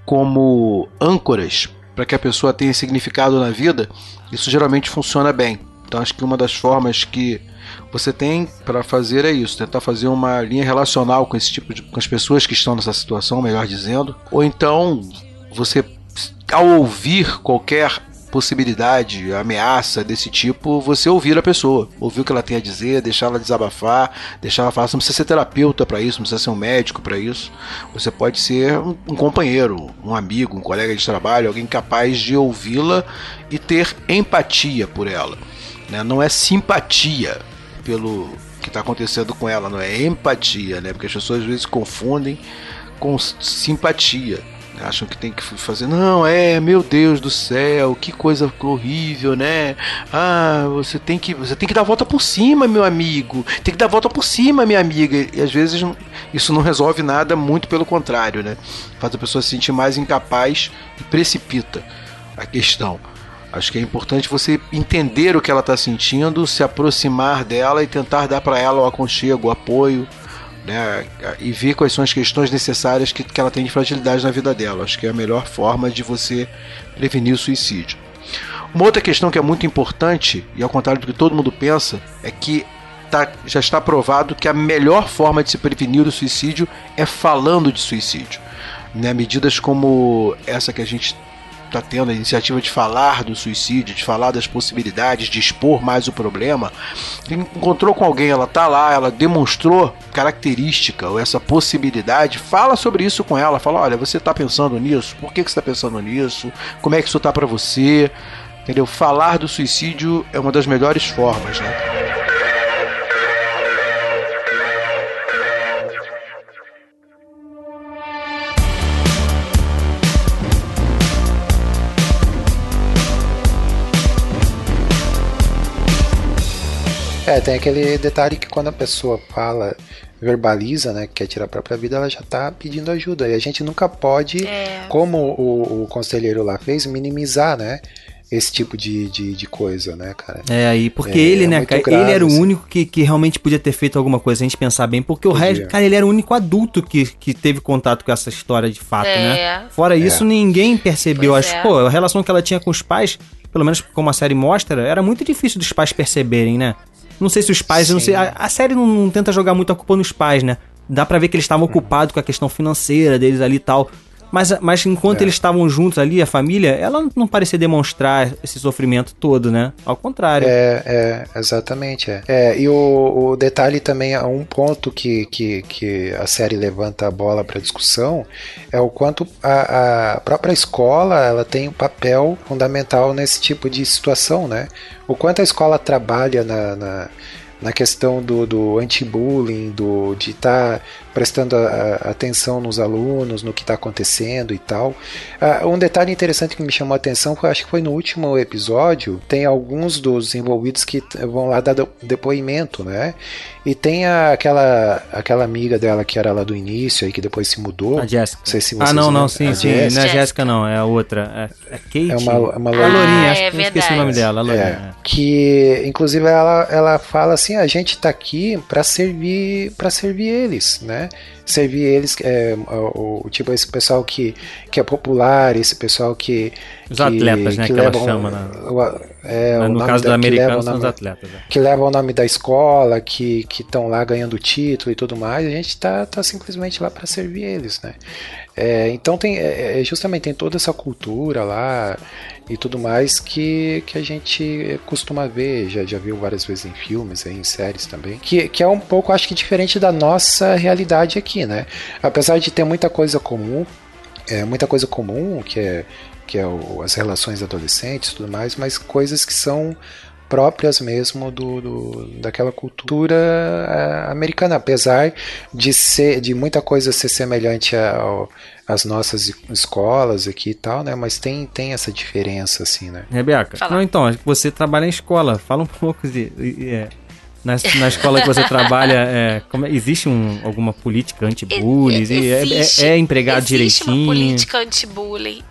como âncoras para que a pessoa tenha significado na vida, isso geralmente funciona bem. Então acho que uma das formas que você tem para fazer é isso, tentar fazer uma linha relacional com esse tipo de com as pessoas que estão nessa situação, melhor dizendo, ou então você ao ouvir qualquer possibilidade, ameaça desse tipo, você ouvir a pessoa, ouvir o que ela tem a dizer, deixar ela desabafar, deixar ela falar. Você não precisa ser terapeuta para isso, não precisa ser um médico para isso. Você pode ser um, um companheiro, um amigo, um colega de trabalho, alguém capaz de ouvi-la e ter empatia por ela. Né? Não é simpatia pelo que está acontecendo com ela, não é empatia, né? Porque as pessoas às vezes confundem com simpatia acham que tem que fazer. Não, é, meu Deus do céu, que coisa horrível, né? Ah, você tem que, você tem que dar a volta por cima, meu amigo. Tem que dar a volta por cima, minha amiga. E às vezes isso não resolve nada, muito pelo contrário, né? Faz a pessoa se sentir mais incapaz e precipita a questão. Acho que é importante você entender o que ela está sentindo, se aproximar dela e tentar dar para ela o aconchego, o apoio, né, e ver quais são as questões necessárias que, que ela tem de fragilidade na vida dela. Acho que é a melhor forma de você prevenir o suicídio. Uma outra questão que é muito importante, e ao contrário do que todo mundo pensa, é que tá, já está provado que a melhor forma de se prevenir o suicídio é falando de suicídio. Né, medidas como essa que a gente está tendo a iniciativa de falar do suicídio, de falar das possibilidades, de expor mais o problema. Encontrou com alguém, ela tá lá, ela demonstrou característica ou essa possibilidade, fala sobre isso com ela, fala, olha, você está pensando nisso? Por que, que você está pensando nisso? Como é que isso tá para você? Entendeu? Falar do suicídio é uma das melhores formas, né? É, tem aquele detalhe que quando a pessoa fala, verbaliza, né, que quer tirar a própria vida, ela já tá pedindo ajuda. E a gente nunca pode, É. como o, o conselheiro lá fez, minimizar, né, esse tipo de, de, de coisa, né, cara. É aí, porque É, ele, é né, cara, grave, ele era o assim. único que, que realmente podia ter feito alguma coisa, se a gente pensar bem, porque o Podia. resto, cara, ele era o único adulto que, que teve contato com essa história de fato, É. né? Fora isso, ninguém percebeu. Pois Acho, é. pô, a relação que ela tinha com os pais, pelo menos como a série mostra, era muito difícil dos pais perceberem, né? Não sei se os pais, não sei, a, a série não, não tenta jogar muito a culpa nos pais, né? Dá pra ver que eles estavam Uhum. ocupados com a questão financeira deles ali e tal. Mas, mas enquanto É. eles estavam juntos ali, a família, ela não parecia demonstrar esse sofrimento todo, né? Ao contrário. É, é, exatamente. É. É, e o, o detalhe também, é um ponto que, que, que a série levanta a bola para discussão é o quanto a, a própria escola ela tem um papel fundamental nesse tipo de situação, né? O quanto a escola trabalha na, na, na questão do, do anti-bullying, do, de estar prestando a- a- atenção nos alunos, no que está acontecendo e tal. Ah, um detalhe interessante que me chamou a atenção foi, acho que foi no último episódio, tem alguns dos envolvidos que vão lá dar do- depoimento, né? E tem a- aquela, aquela amiga dela que era lá do início aí, que depois se mudou. A Jéssica. Não sei se Ah, vocês não, não, lembram. sim, sim. Jéssica. Não é a Jéssica. Não, é a outra. É, é Kate. É uma, uma. Lourinha, Ah, acho é que eu esqueci o nome verdade. dela, a Lourinha. É, que inclusive ela, ela fala assim, a gente tá aqui para servir para servir eles, né? Servir eles, é, o, o- tipo esse pessoal que, que é popular, esse pessoal que Os atletas, né, que ela chama, né? o, é, o no caso do da- que leva americano são os atletas. né? que levam o nome da escola, que estão lá ganhando título e tudo mais, a gente tá, tá simplesmente lá para servir eles, né? É, então tem é, é, justamente tem toda essa cultura lá e tudo mais que, que a gente costuma ver, já, já viu várias vezes em filmes, em séries também, que, que é um pouco, acho que diferente da nossa realidade aqui, né? Apesar de ter muita coisa comum, é, muita coisa comum, que é, que é o- as relações adolescentes e tudo mais, mas coisas que são próprias mesmo do, do- daquela cultura eh, americana, apesar de ser de muita coisa ser semelhante ao- às nossas escolas aqui e tal, né? Mas tem, tem essa diferença assim, né? Rebeca, Fala. não, então, acho que você trabalha em escola. Fala um pouco de. é, na, na escola que você trabalha, é, como é- existe um- alguma política anti-bullying? E é- é- Existe- é, empregado existe direitinho? uma política anti-bullying.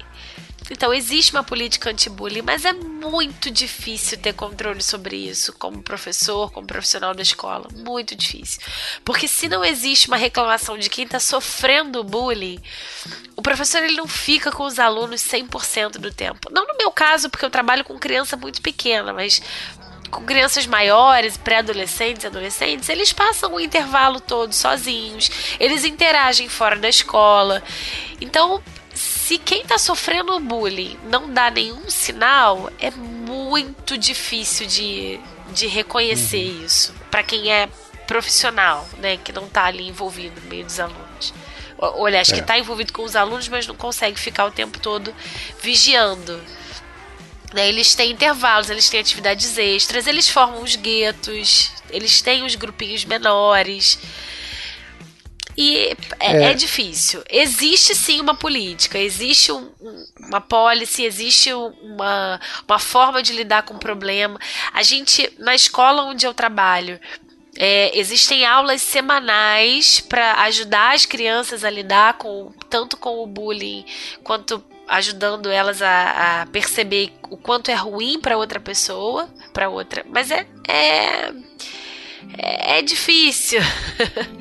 Então, existe uma política anti-bullying, mas é muito difícil ter controle sobre isso como professor, como profissional da escola. Muito difícil. Porque se não existe uma reclamação de quem está sofrendo bullying, o professor ele não fica com os alunos 100% do tempo. Não no meu caso, porque eu trabalho com criança muito pequena, mas com crianças maiores, pré-adolescentes, adolescentes, eles passam o intervalo todo sozinhos, eles interagem fora da escola. Então, se quem está sofrendo bullying não dá nenhum sinal, é muito difícil de, de reconhecer isso para quem é profissional, né, que não tá ali envolvido no meio dos alunos. Ou, ou, aliás, que É. tá envolvido com os alunos, mas não consegue ficar o tempo todo vigiando. Né, Eles têm intervalos, eles têm atividades extras, eles formam os guetos, eles têm os grupinhos menores. E é, É. é difícil. Existe sim uma política, existe um- um- uma policy, existe um- uma, uma forma de lidar com o problema. A gente, na escola onde eu trabalho, é, existem aulas semanais para ajudar as crianças a lidar com tanto com o bullying quanto ajudando elas a, a perceber o quanto é ruim para outra pessoa, para outra. Mas é é, é, é difícil.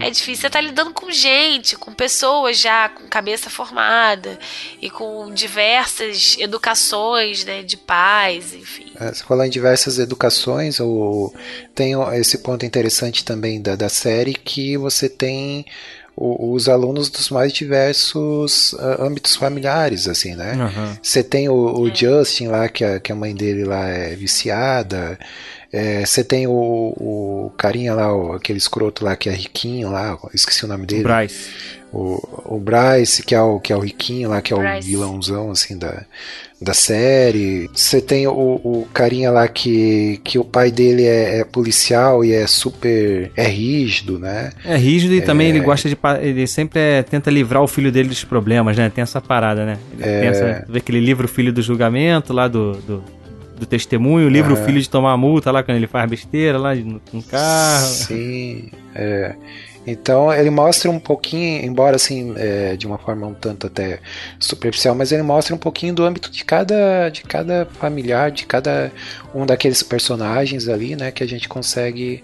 É difícil. Você tá lidando com gente, com pessoas já com cabeça formada e com diversas educações, né, de pais, enfim. É, Você falou em diversas educações, o, tem esse ponto interessante também da, da série que você tem os alunos dos mais diversos ah, âmbitos familiares, assim, né? Você tem o, o Justin lá, que a, que a mãe dele lá é viciada. É, Você tem o, o carinha lá, o- aquele escroto lá que é riquinho lá, esqueci o nome O dele. Bryce. O, o Bryce, que é o, que é o riquinho lá, que é o Bryce. vilãozão assim da, da série. Você tem o, o carinha lá que, que o pai dele é, é policial e é super. é rígido, né? É rígido e também ele gosta de. Ele sempre é- tenta livrar o filho dele dos problemas, né? Tem essa parada, né? Ele É. tem essa, vê que ele livra o filho do julgamento lá do. do do testemunho, o Aham. filho de tomar multa lá quando ele faz besteira lá no, no carro. Sim, é. Então ele mostra um pouquinho, embora assim, é, de uma forma um tanto até superficial, mas ele mostra um pouquinho do âmbito de cada, de cada familiar, de cada um daqueles personagens ali, né, que a gente consegue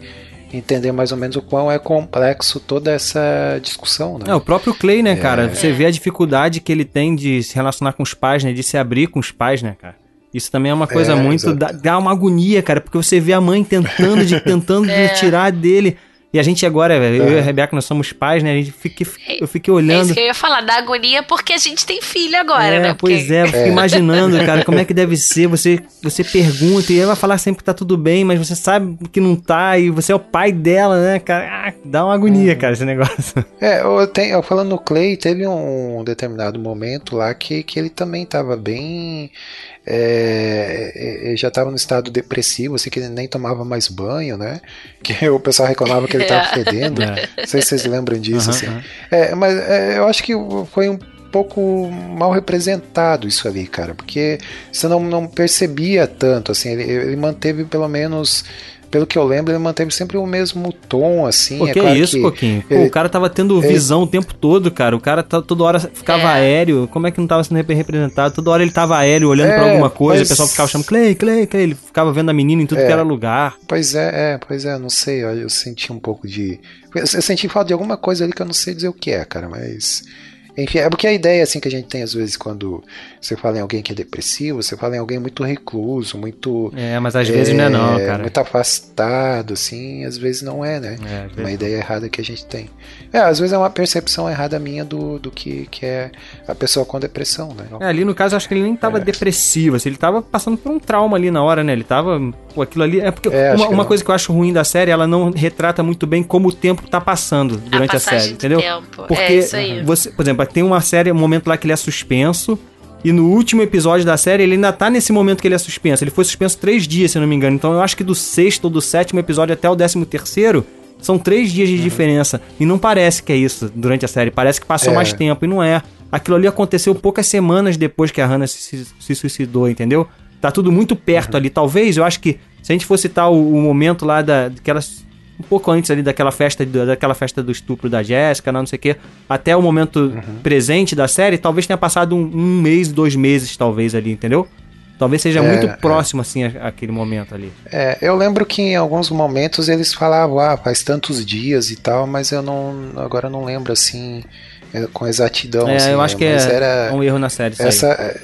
entender mais ou menos o quão é complexo toda essa discussão, né? É, o próprio Clay, né, cara? Você vê a dificuldade que ele tem de se relacionar com os pais, né? De se abrir com os pais, né, cara? Isso também é uma coisa É, muito. Dá, dá uma agonia, cara, porque você vê a mãe tentando, de, tentando É. de tirar dele. E a gente agora, velho, eu e a Rebeca, nós somos pais, né? A gente fica, eu fiquei É olhando. isso que eu ia falar, da agonia, porque a gente tem filho agora, é, né? pois Porque- é, eu fico imaginando, cara, como é que deve ser. Você, você pergunta e ela vai falar sempre que tá tudo bem, mas você sabe que não tá e você é o pai dela, né, cara? Ah, dá uma agonia, cara, esse negócio. É, eu tenho, eu falando no Clay, teve um determinado momento lá que, que ele também estava bem. É, ele já estava no estado depressivo, assim, que ele nem tomava mais banho, né? Que o pessoal reclamava que ele estava É. fedendo. É. Não sei se vocês lembram disso, Aham, assim. aham. É, mas é, eu acho que foi um pouco mal representado isso ali, cara, porque você não, não percebia tanto, assim, ele, ele manteve pelo menos, pelo que eu lembro, ele manteve sempre o mesmo tom, assim. Pô, é que claro isso, que Coquinho? Pô, ele- o cara tava tendo ele- visão o tempo todo, cara. O cara tá, toda hora ficava É. aéreo. Como é que não tava sendo rep- representado? Toda hora ele tava aéreo, olhando pra É, alguma coisa. mas- O pessoal ficava chamando Clay, Clay, Clay. Ele ficava vendo a menina em tudo É. que era lugar. Pois é, é, pois é, não sei, eu, eu senti um pouco de. Eu, eu senti falta de alguma coisa ali que eu não sei dizer o que é, cara, mas. Enfim, é porque a ideia assim que a gente tem às vezes quando você fala em alguém que é depressivo, você fala em alguém muito recluso, muito. É, mas às vezes não é não, cara. Muito afastado, assim, às vezes não é, né? É, Uma ideia errada que a gente tem. É, às vezes é uma percepção errada minha do, do que, que é a pessoa com depressão, né? É, ali no caso, eu acho que ele nem tava É. depressivo, assim, ele tava passando por um trauma ali na hora, né? Ele tava. Pô, aquilo ali. É porque É, uma, uma coisa que eu acho ruim da série, ela não retrata muito bem como o tempo tá passando durante a, passagem série, do entendeu? tempo. Porque É isso aí. você, por exemplo, tem uma série, um momento lá que ele é suspenso. E no último episódio da série, ele ainda tá nesse momento que ele é suspenso. Ele foi suspenso três dias, se não me engano. Então eu acho que do sexto ou do sétimo episódio até o décimo terceiro, são três dias Uhum. de diferença. E não parece que é isso durante a série. Parece que passou É. mais tempo. E não é. Aquilo ali aconteceu poucas semanas depois que a Hannah se, se- suicidou, entendeu? Tá tudo muito perto Uhum. ali. Talvez, eu acho que, se a gente fosse citar o, o momento lá da, daquela um pouco antes ali daquela festa do- daquela festa do estupro da Jéssica, não sei o quê, até o momento Uhum. presente da série, talvez tenha passado um, um mês, dois meses, talvez ali, entendeu? Talvez seja É, muito é. próximo, assim, a- aquele momento ali. É, eu lembro que em alguns momentos eles falavam, ah, faz tantos dias e tal, mas eu não. Agora eu não lembro assim é, com exatidão. é, assim, eu acho que é era um erro na série. isso aí.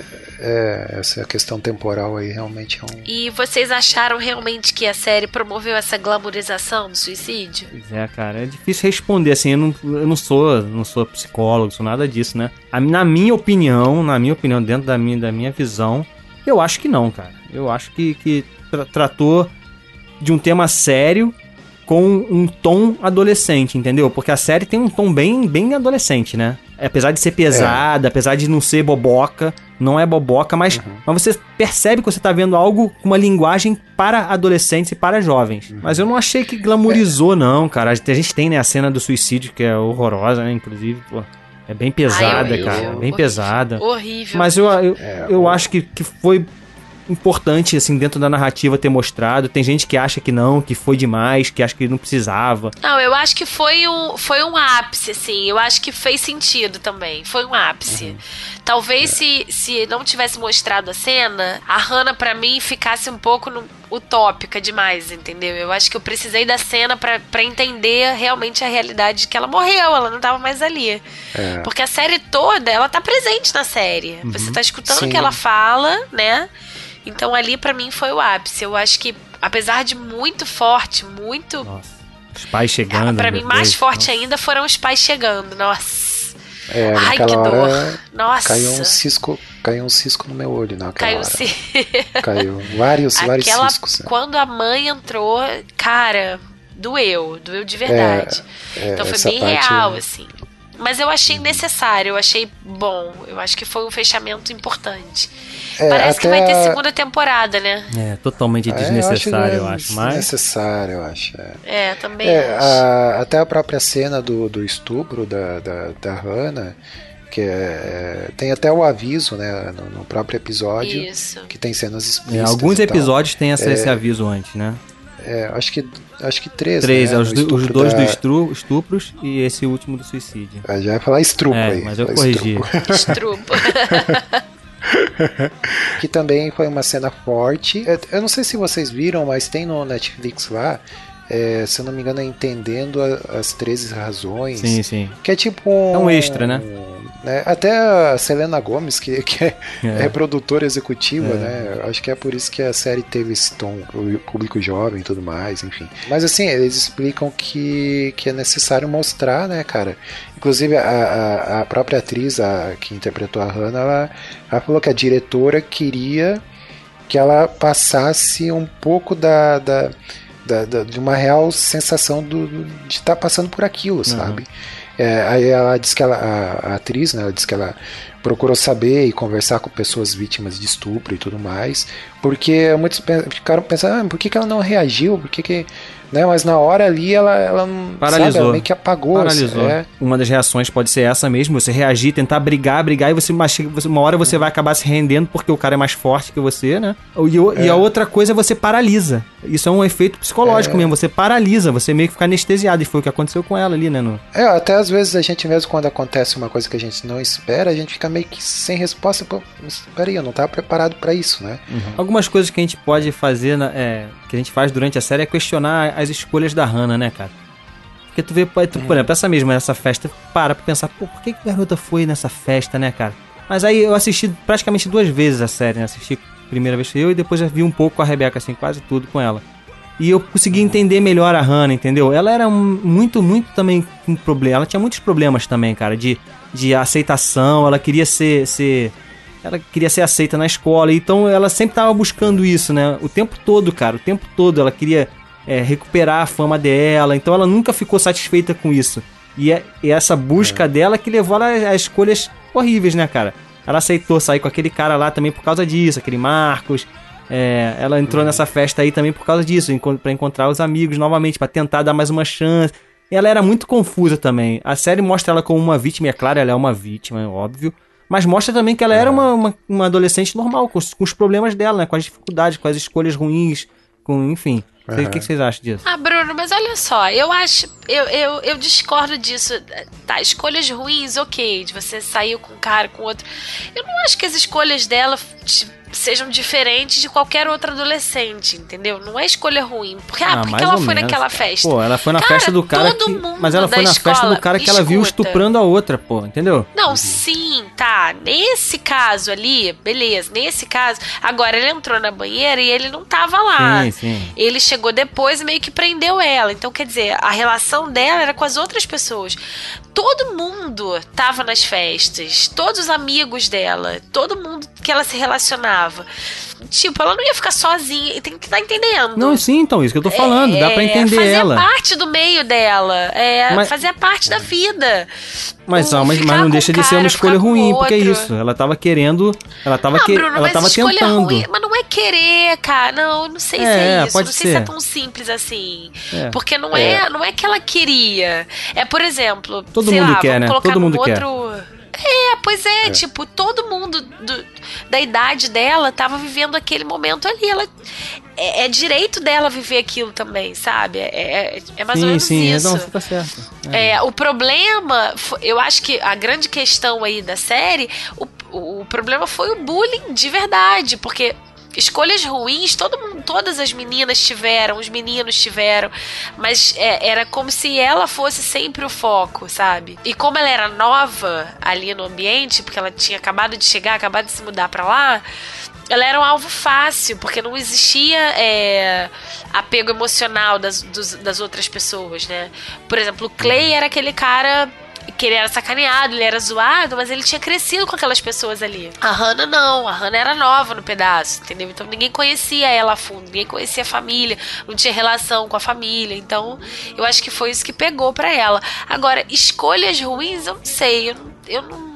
Essa, é, é, essa questão temporal aí realmente é um. E vocês acharam realmente que a série promoveu essa glamorização do suicídio? Pois é, cara, é difícil responder, assim, eu não, eu não sou não sou psicólogo, sou nada disso, né? Na minha opinião, na minha opinião, dentro da minha, da minha visão, eu acho que não, cara. Eu acho que, que tra- tratou de um tema sério com um tom adolescente, entendeu? Porque a série tem um tom bem, bem adolescente, né? Apesar de ser pesada, apesar de não ser boboca, não é boboca, mas, mas você percebe que você tá vendo algo com uma linguagem para adolescentes e para jovens. Mas eu não achei que glamorizou, não, cara. A gente- tem, né, a cena do suicídio, que é horrorosa, né? Inclusive, pô, é bem pesada, horrível, cara. Bem horrível. pesada. Horrível. Mas eu, eu, É, eu acho que, que foi importante, assim, dentro da narrativa ter mostrado. Tem gente que acha que não, que foi demais, que acha que não precisava. Não, eu acho que foi um, foi um ápice, assim. Eu acho que fez sentido também. Foi um ápice. Uhum. Talvez É. se, se não tivesse mostrado a cena, a Hannah, pra mim, ficasse um pouco no- utópica demais, entendeu? Eu acho que eu precisei da cena pra, pra entender realmente a realidade de que ela morreu, ela não tava mais ali. É, Porque a série toda, ela tá presente na série. Você tá escutando o Sim. que ela fala, né? Então ali pra mim foi o ápice. Eu acho que, apesar de muito forte, muito. Nossa. Os pais chegando. Ah, pra mim, mais forte nossa. ainda foram os pais chegando. Nossa. é, Ai, que hora dor. Nossa. caiu um cisco, caiu um cisco no meu olho naquela Caiu hora. sim. Caiu vários, vários Aquela. ciscos. né? Quando a mãe entrou, cara, doeu. Doeu de verdade. É, então foi bem parte- real, assim. Mas eu achei necessário, eu achei bom. Eu acho que foi um fechamento importante. É, Parece que vai ter a- segunda temporada, né? É, totalmente É, desnecessário, eu que é acho. Mas. Desnecessário, eu acho. É. É, também É, acho. a- até a própria cena do, do estupro da, da, da Hannah, Que é, tem até o aviso, né, no, no próprio episódio, Isso. que tem cenas É, explícitas. alguns e tal. episódios têm essa- É. esse aviso antes, né? É, acho que acho que três. Três, né, é, os, do- os estupro dois da- do estru- estupros e esse último do suicídio. Ah, Já ia falar estrupo É, aí. mas eu corrigi. estrupo. Estrupo. que também foi uma cena forte. Eu- Eu não sei se vocês viram, mas tem no Netflix lá. é, se eu não me engano, é Entendendo a- as 13 Razões. Sim, sim. Que é tipo um. É um extra, né? Né, Até a Selena Gomes, que, que é, É. é produtora executiva, É. né? Acho que é por isso que a série teve esse tom, o público jovem e tudo mais, enfim. Mas assim, eles explicam que, que é necessário mostrar, né, cara? Inclusive, a, a, a própria atriz a, que interpretou a Hannah, ela, ela falou que a diretora queria que ela passasse um pouco da, da, da- da- de uma real sensação do, de estar passando por aquilo, sabe? É, aí ela disse que ela, a, a atriz, né, ela disse que ela procurou saber e conversar com pessoas vítimas de estupro e tudo mais, porque muitos ficaram pensando, ah, por que, que ela não reagiu? Por que que... Né, mas na hora ali ela, ela não Paralisou. sabe, ela meio que apagou. Paralisou. É, Uma das reações pode ser essa mesmo, você reagir, tentar brigar, brigar, e você, uma hora você vai acabar se rendendo porque o cara é mais forte que você, né? E, o- e É. a outra coisa é você paralisa. Isso é um efeito psicológico É. mesmo, você paralisa, você meio que fica anestesiado, e foi o que aconteceu com ela ali, né? No... É, até às vezes a gente mesmo, quando acontece uma coisa que a gente não espera, a gente fica meio que sem resposta. Pô, peraí, eu não tava preparado pra isso, né? Algumas coisas que a gente pode fazer, na- é, que a gente faz durante a série é questionar as escolhas da Hannah, né, cara? Porque tu vê, tu, por exemplo, essa mesma, essa festa, para pra pensar, pô, por que, que a garota foi nessa festa, né, cara? Mas aí eu assisti praticamente duas vezes a série, né? Assisti a primeira vez eu e depois já vi um pouco com a Rebeca, assim, quase tudo com ela. E eu consegui entender melhor a Hannah, entendeu? Ela era um- muito, muito também com problema. Ela tinha muitos problemas também, cara, de, de aceitação. Ela queria ser, ser. Ela queria ser aceita na escola. Então ela sempre tava buscando isso, né? O tempo todo, cara. O tempo todo ela queria é, recuperar a fama dela. Então ela nunca ficou satisfeita com isso. E, é, e essa busca dela que levou ela a, a escolhas horríveis, né, cara? Ela aceitou sair com aquele cara lá também por causa disso, aquele Marcos. É, ela entrou nessa festa aí também por causa disso, pra encontrar os amigos novamente, pra tentar dar mais uma chance. Ela era muito confusa também. A série mostra ela como uma vítima, e é claro, ela é uma vítima, é óbvio. Mas mostra também que ela era uma, uma, uma adolescente normal, com os, com os problemas dela, né? Com as dificuldades, com as escolhas ruins, com, enfim. O que, que vocês acham disso? Ah, Bruno, mas olha só, eu acho. Eu, eu, eu discordo disso. Tá, escolhas ruins, ok. De você sair com um cara, com outro. Eu não acho que as escolhas dela t- sejam diferentes de qualquer outro adolescente, entendeu? Não é escolha ruim. Porque, ah, por que mais ela foi menos, naquela festa? Pô, ela foi na Cara, festa do cara todo que... mundo Mas ela foi na festa do cara que ela viu escuta. estuprando a outra, pô, entendeu? Não, sim, tá. Nesse caso ali, beleza. Nesse caso. Agora, ele entrou na banheira e ele não tava lá. Sim, sim. Ele chegou depois e meio que prendeu ela. Então, quer dizer, a relação dela era com as outras pessoas. Todo mundo tava nas festas. Todos os amigos dela. Todo mundo que ela se relacionava. Tipo, ela não ia ficar sozinha. Tem que estar entendendo. Não, sim, então, isso que eu tô falando, dá pra É, entender fazia ela. parte do meio dela. É, Mas- fazia parte da vida. Mas, não, mas, mas não deixa de ser uma escolha ruim, porque é isso. Ela tava querendo. Ela tava, Não, que, Bruno, ela mas tava escolha tentando. ruim, mas não é querer, cara. Não, não sei se É, é isso. pode Não sei se é tão simples assim. É. Porque não é. não é que ela queria. É, por exemplo, Todo mundo lá, quer, né? Todo mundo quer. outro. É, pois é, tipo, todo mundo do- da idade dela tava vivendo aquele momento ali. Ela, é, é direito dela viver aquilo também, sabe? É, é, é mais ou sim, menos sim, isso. não, você tá certo. É, o problema, eu acho que a grande questão aí da série, o, o problema foi o bullying de verdade, porque escolhas ruins, todo mundo, todas as meninas tiveram, os meninos tiveram, mas é, era como se ela fosse sempre o foco, sabe? E como ela era nova ali no ambiente, porque ela tinha acabado de chegar, acabado de se mudar pra lá, ela era um alvo fácil, porque não existia é, apego emocional das, dos- das outras pessoas, né? Por exemplo, o Clay era aquele cara que ele era sacaneado, ele era zoado, mas ele tinha crescido com aquelas pessoas ali. A Hannah não, a Hannah era nova no pedaço, entendeu? Então ninguém conhecia ela a fundo, ninguém conhecia a família, não tinha relação com a família. Então eu acho que foi isso que pegou pra ela. Agora, escolhas ruins, eu não sei, eu não. Eu não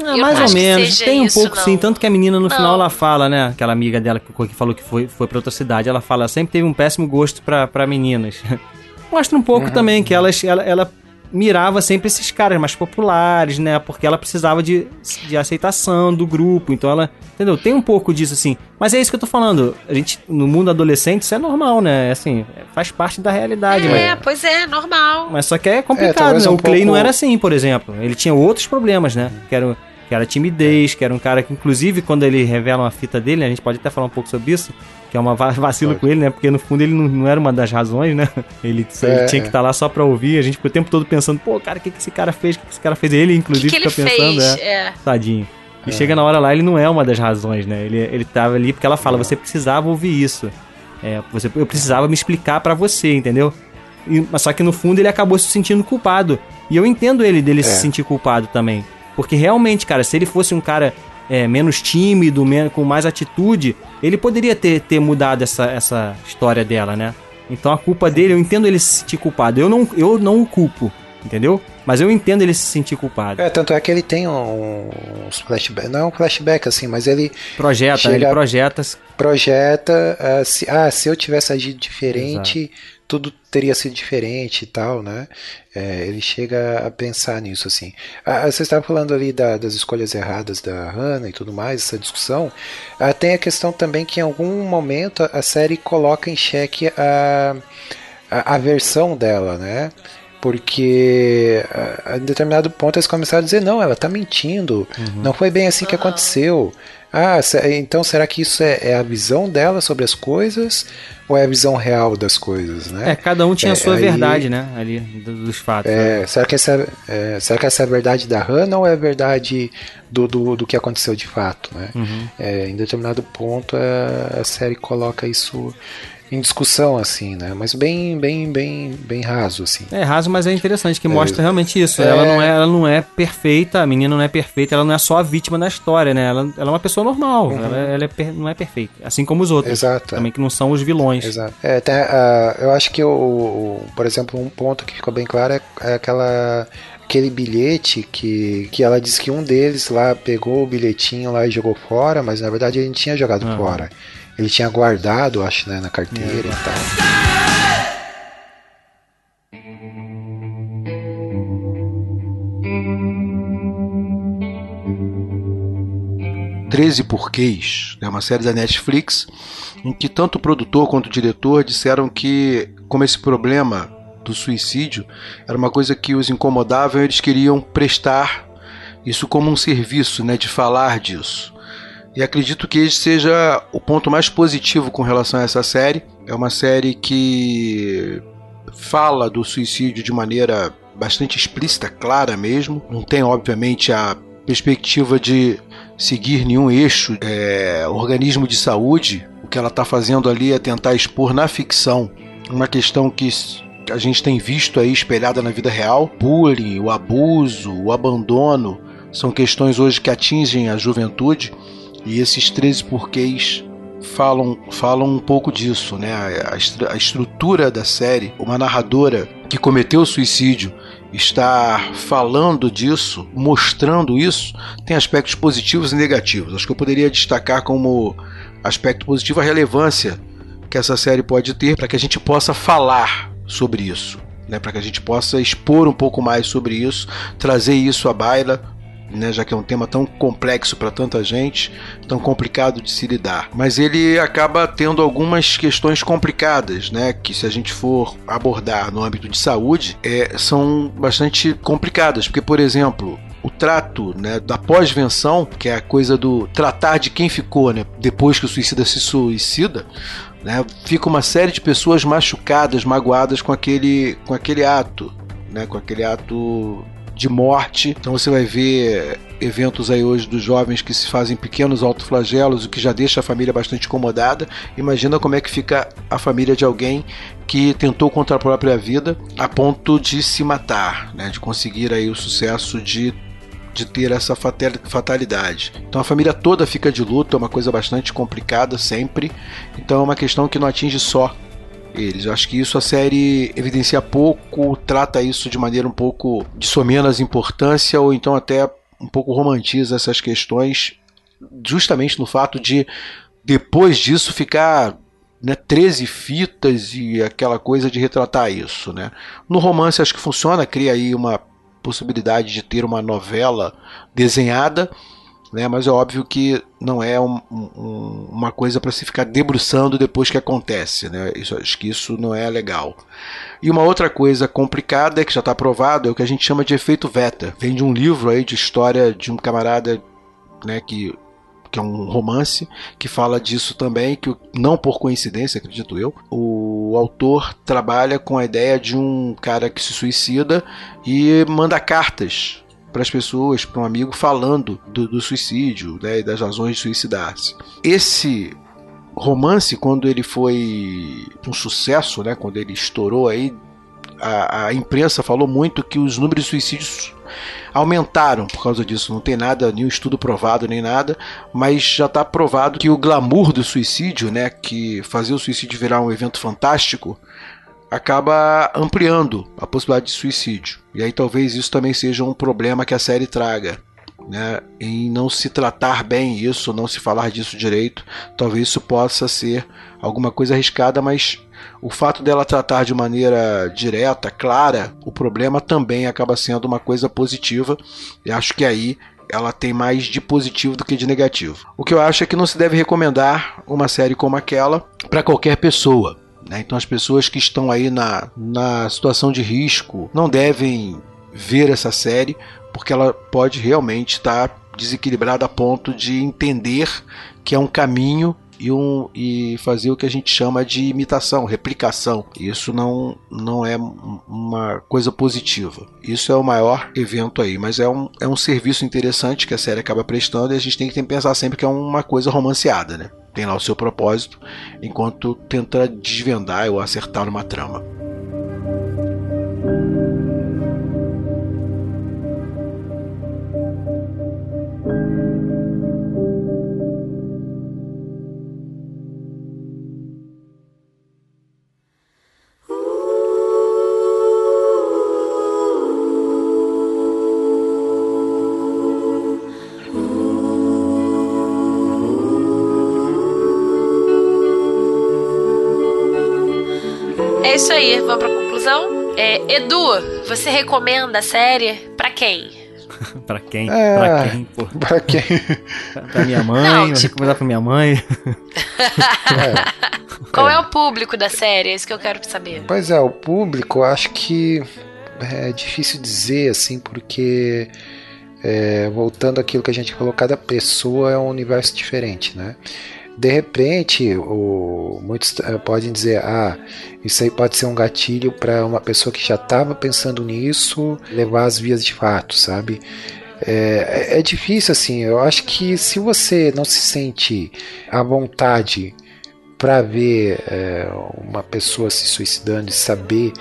Ah, eu não mais ou acho que menos. Tem um isso, pouco não. sim. Tanto que a menina no Não. final ela fala, né? Aquela amiga dela que, falou que foi, foi pra outra cidade. Ela fala, sempre teve um péssimo gosto pra, pra meninas. Mostra um pouco também que elas, ela, ela mirava sempre esses caras mais populares, né? Porque ela precisava de, de aceitação do grupo. Então ela. Entendeu? Tem um pouco disso, assim. Mas é isso que eu tô falando. A gente, no mundo adolescente, isso é normal, né? Assim, faz parte da realidade. É, mas, pois é, normal. mas só que é É, complicado, talvez né? um o Clay não pouco- era assim, por exemplo. Ele tinha outros problemas, né? Que era, que era timidez, que era um cara que, inclusive, quando ele revela uma fita dele, a gente pode até falar um pouco sobre isso, que é uma va- vacilo Pode. com ele, né? Porque no fundo ele não, não era uma das razões, né? Ele, ele É, tinha que é. estar lá só pra ouvir, a gente ficou o tempo todo pensando, pô, cara, o que, que esse cara fez? O que, que esse cara fez? Ele, que, inclusive, que ele fica pensando, fez? é, É. tadinho. E chega na hora lá, ele não é uma das razões, né? Ele, ele tava ali porque ela fala, você precisava ouvir isso. É, você, eu precisava me explicar pra você, entendeu? E- mas só que no fundo ele acabou se sentindo culpado. E eu entendo ele dele se É. sentir culpado também. Porque realmente, cara, se ele fosse um cara é, menos tímido, men- com mais atitude, ele poderia ter, ter mudado essa, essa história dela, né? Então a culpa dele, eu entendo ele se sentir culpado. Eu não, eu não o culpo, entendeu? Mas eu entendo ele se sentir culpado. É, tanto é que ele tem um- uns flashbacks, não é um flashback assim, mas ele Projeta, ele projeta. projeta, ah, se, ah, se eu tivesse agido diferente, tudo teria sido diferente e tal, né? É, ele chega a pensar nisso, assim. Ah, você estava falando ali da- das escolhas erradas da Hannah e tudo mais, essa discussão. Ah, tem a questão também que em algum momento a- série coloca em xeque a, a, a versão dela, né? Porque a, a determinado ponto eles começaram a dizer, não, ela tá mentindo, não foi bem assim que aconteceu. Ah, então será que isso é, é a visão dela sobre as coisas ou é a visão real das coisas, né? É, cada um tinha É, a sua aí- verdade, né? Ali, do- dos fatos. né? É, será, que essa, é, será que essa é a verdade da Hannah ou é a verdade do, do, do que aconteceu de fato, né? Uhum. É, em determinado ponto a, a série coloca isso em discussão, assim, né? Mas bem, bem, bem, bem raso, assim. É raso, mas é interessante que É, mostra realmente isso. é. Ela, não é, ela não é perfeita, a menina não é perfeita, ela não é só a vítima da história, né? Ela, ela é uma pessoa normal, ela, ela é per- não é perfeita. Assim como os outros. Uhum. Exato, é. Também que não são os vilões. Exato. É, tem, ah, eu acho que, o, o- por exemplo, um ponto que ficou bem claro é, é aquela aquele bilhete que, que ela disse que um deles lá pegou o bilhetinho lá e jogou fora, mas na verdade ele não tinha jogado fora. Ele tinha guardado, acho, né, na carteira e tal. 13 Porquês, é uma série da Netflix, em que tanto o produtor quanto o diretor disseram que, como esse problema do suicídio era uma coisa que os incomodava, eles queriam prestar isso como um serviço, né, de falar disso. E acredito que esse seja o ponto mais positivo com relação a essa série. É uma série que fala do suicídio de maneira bastante explícita, clara mesmo. Não tem, obviamente, a perspectiva de seguir nenhum eixo, é, organismo de saúde. O que ela está fazendo ali é tentar expor na ficção uma questão que a gente tem visto aí espelhada na vida real: bullying, o abuso, o abandono. São questões hoje que atingem a juventude e esses 13 porquês falam, falam um pouco disso, né? A, a a estrutura da série, uma narradora que cometeu suicídio estar falando disso, mostrando isso, tem aspectos positivos e negativos. Acho que eu poderia destacar como aspecto positivo a relevância que essa série pode ter para que a gente possa falar sobre isso, né? Para que a gente possa expor um pouco mais sobre isso, trazer isso à baila, né, já que é um tema tão complexo para tanta gente, tão complicado de se lidar. Mas ele acaba tendo algumas questões complicadas, né, que se a gente for abordar no âmbito de saúde, é, são bastante complicadas, porque por exemplo, o trato né, da pós-venção, que é a coisa do tratar de quem ficou né, depois que o suicida se suicida, né, fica uma série de pessoas machucadas, magoadas com aquele, com aquele ato, né, com aquele ato de morte. Então você vai ver eventos aí hoje dos jovens que se fazem pequenos autoflagelos, o que já deixa a família bastante incomodada. Imagina como é que fica a família de alguém que tentou contra a própria vida a ponto de se matar, né, de conseguir aí o sucesso de de ter essa fatal- fatalidade. Então a família toda fica de luto, é uma coisa bastante complicada sempre. Então é uma questão que não atinge só eles. Eu acho que isso a série evidencia pouco, trata isso de maneira um pouco de somenos importância ou então até um pouco romantiza essas questões, justamente no fato de depois disso ficar né, 13 fitas e aquela coisa de retratar isso. Né? No romance acho que funciona, cria aí uma possibilidade de ter uma novela desenhada, né? mas é óbvio que não é um- um- uma coisa para se ficar debruçando depois que acontece. Né? Isso, acho que isso não é legal. E uma outra coisa complicada que já está provado é o que a gente chama de efeito Veta. Vem de um livro aí de história de um camarada né, que, que é um romance que fala disso também, que não por coincidência, acredito eu, o autor trabalha com a ideia de um cara que se suicida e manda cartas para as pessoas, para um amigo, falando do, do suicídio né, e das razões de suicidar-se. Esse romance, quando ele foi um sucesso, né, quando ele estourou aí, a, a imprensa falou muito que os números de suicídios aumentaram por causa disso. Não tem nada, nenhum estudo provado nem nada, mas já está provado que o glamour do suicídio, né, que fazia o suicídio virar um evento fantástico, acaba ampliando a possibilidade de suicídio. E aí talvez isso também seja um problema que a série traga. Né, em não se tratar bem isso, não se falar disso direito, talvez isso possa ser alguma coisa arriscada, mas o fato dela tratar de maneira direta, clara, o problema também acaba sendo uma coisa positiva. E acho que aí ela tem mais de positivo do que de negativo. O que eu acho é que não se deve recomendar uma série como aquela para qualquer pessoa. Né? Então as pessoas que estão aí na, na situação de risco não devem ver essa série porque ela pode realmente estar desequilibrada a ponto de entender que é um caminho e, um, e fazer o que a gente chama de imitação, replicação. Isso não, não é uma coisa positiva. Isso é o maior evento aí, mas é um, é um serviço interessante que a série acaba prestando e a gente tem que pensar sempre que é uma coisa romanceada, né? Tem lá o seu propósito, enquanto tenta desvendar ou acertar uma trama. Aí, vamos pra conclusão? É, Edu, você recomenda a série pra quem? pra quem? É. Pra quem, pô? Pra quem? Pra minha mãe? Não, tipo- recomendar pra minha mãe? Qual é. o público da série? É isso que eu quero saber. Pois é, o público, eu acho que é difícil dizer assim, porque é, voltando àquilo que a gente falou, cada pessoa é um universo diferente, né? De repente, o, muitos eh, podem dizer, ah, isso aí pode ser um gatilho para uma pessoa que já estava pensando nisso levar as vias de fato, sabe? É, é- é difícil assim. Eu acho que se você não se sente à vontade para ver é, uma pessoa se suicidando e saber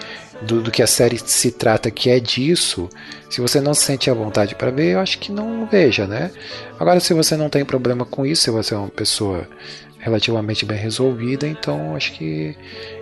do, do que a série se trata, que é disso, se você não se sente à vontade para ver, eu acho que não veja, né? Agora, se você não tem problema com isso, se você é uma pessoa relativamente bem resolvida, então acho que,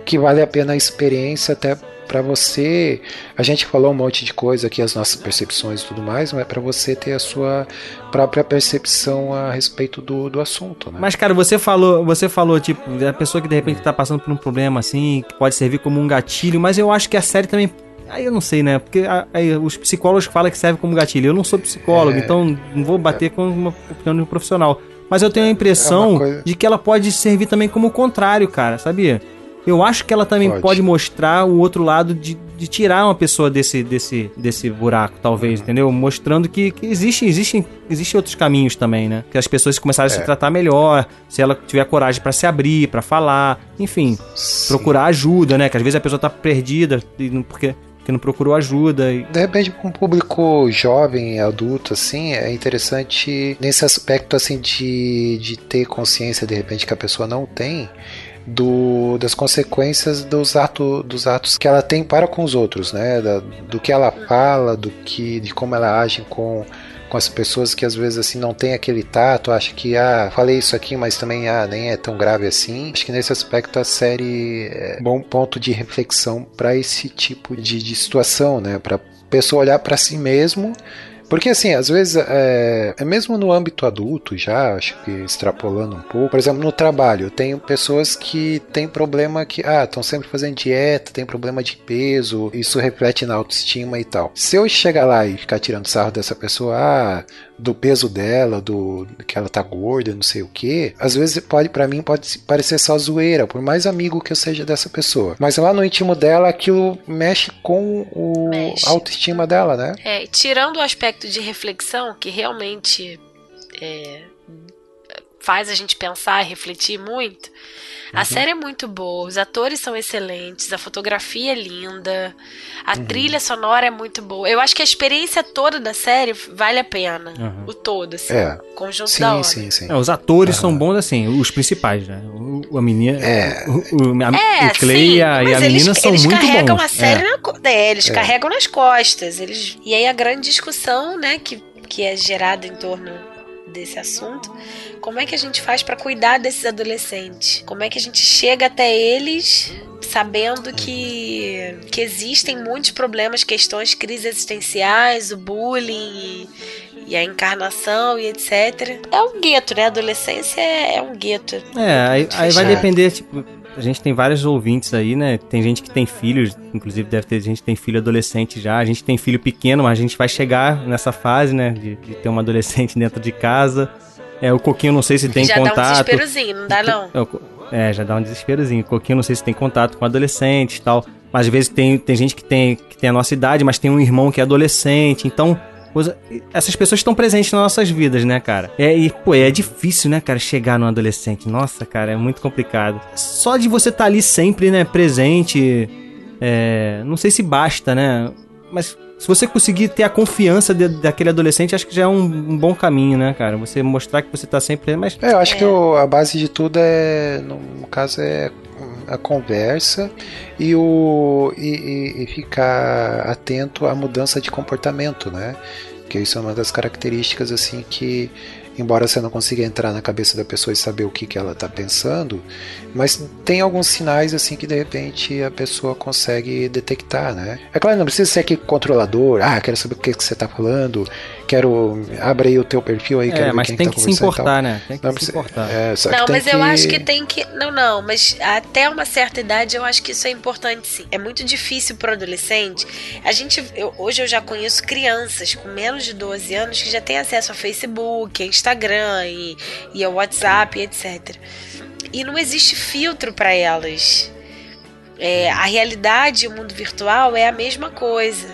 que vale a pena a experiência até para você. A gente falou um monte de coisa aqui, as nossas percepções e tudo mais, mas é para você ter a sua própria percepção a respeito do, do assunto, né? Mas, cara, você falou, você falou, tipo, da pessoa que de repente tá passando por um problema assim, que pode servir como um gatilho, mas eu acho que a série também. Aí eu não sei, né? Porque aí os psicólogos falam que serve como gatilho. Eu não sou psicólogo, É. então não vou bater com uma opinião de um profissional. Mas eu tenho a impressão É uma coisa- de que ela pode servir também como o contrário, cara, sabia? Eu acho que ela também pode, Pode. mostrar o outro lado de, de tirar uma pessoa desse, desse, desse buraco, talvez, entendeu? Mostrando que, que existe, existem, existem outros caminhos também, né? Que as pessoas começarem a se É. tratar melhor, se ela tiver coragem pra se abrir, pra falar, enfim, Sim. procurar ajuda, né? Que às vezes a pessoa tá perdida e não- porque, porque não procurou ajuda. E... De repente, para um público jovem, adulto, assim, é interessante nesse aspecto, assim, de, de ter consciência, de repente, que a pessoa não tem do, das consequências dos, ato, dos atos que ela tem para com os outros, né? Da- do que ela fala, do que, de como ela age com, com as pessoas que às vezes assim não tem aquele tato, acha que ah, falei isso aqui, mas também ah, nem é tão grave assim. Acho que nesse aspecto a série é um bom ponto de reflexão para esse tipo de, de situação, né? Para pessoa olhar para si mesmo Porque assim, às vezes, é, é mesmo no âmbito adulto já, acho que extrapolando um pouco, por exemplo, no trabalho, eu tenho pessoas que têm problema que, ah, estão sempre fazendo dieta, tem problema de peso, isso reflete na autoestima e tal. Se eu chegar lá e ficar tirando sarro dessa pessoa, ah, do peso dela, do que ela tá gorda, não sei o que, às vezes pode para mim pode parecer só zoeira, por mais amigo que eu seja dessa pessoa. Mas lá no íntimo dela aquilo mexe com o Mexe. a autoestima dela, né? É, tirando o aspecto de reflexão, que realmente é, faz a gente pensar e refletir muito, a série é muito boa, os atores são excelentes, a fotografia é linda, a trilha sonora é muito boa. Eu acho que a experiência toda da série vale a pena. Uhum. O todo, assim. É. O conjunto Sim, da obra. sim, sim. É, os atores são bons, assim, os principais, né? O, a menina. É. O, o, a- É, o Clay sim, e a, e a menina eles, são eles muito carregam bons. a série É. na é, eles É. carregam nas costas. Eles e aí a grande discussão, né, que, que é gerada em torno desse assunto, como é que a gente faz pra cuidar desses adolescentes? Como é que a gente chega até eles sabendo que que existem muitos problemas, questões, crises existenciais, o bullying e, e a encarnação e etc. É um gueto, né? A adolescência é, é um gueto. É, aí, aí vai depender, tipo, a gente tem vários ouvintes aí, né? Tem gente que tem filhos, inclusive deve ter gente que tem filho adolescente já, a gente tem filho pequeno, mas a gente vai chegar nessa fase, né? De, de ter um adolescente dentro de casa. É, o Coquinho não sei se tem Já dá um contato. desesperozinho, não dá não? É, É, já dá um desesperozinho. O Coquinho não sei se tem contato com adolescente e tal. Mas às vezes tem, tem gente que tem, que tem a nossa idade, mas tem um irmão que é adolescente. Então, coisa- essas pessoas estão presentes nas nossas vidas, né, cara? É, e, pô, é difícil, né, cara, chegar num adolescente. Nossa, cara, é muito complicado. Só de você estar ali sempre, né, presente. é, não sei se basta, né? Mas se você conseguir ter a confiança de- daquele adolescente, acho que já é um, um bom caminho, né, cara? Você mostrar que você tá sempre. Mas É, eu acho É. que o- a base de tudo é, no, no caso, é a conversa e, o, e, e- ficar atento à mudança de comportamento, né? Porque isso é uma das características, assim, que, embora você não consiga entrar na cabeça da pessoa e saber o que, que ela está pensando, mas tem alguns sinais, assim, que de repente a pessoa consegue detectar, né? É claro, não precisa ser aquele controlador, ah, quero saber o que, que você está falando, quero. abre aí o teu perfil aí, quero é, ver mas quem tem tá que se importar, né? Tem que Não se importar. É, só que Não, tem mas eu acho que tem que. Não, não, mas até uma certa idade eu acho que isso é importante sim. É muito difícil pro adolescente. A gente. eu- hoje eu já conheço crianças com menos de 12 anos que já têm acesso a Facebook, a Instagram e, e ao WhatsApp, etc. E não existe filtro para elas. É, a realidade e o mundo virtual é a mesma coisa.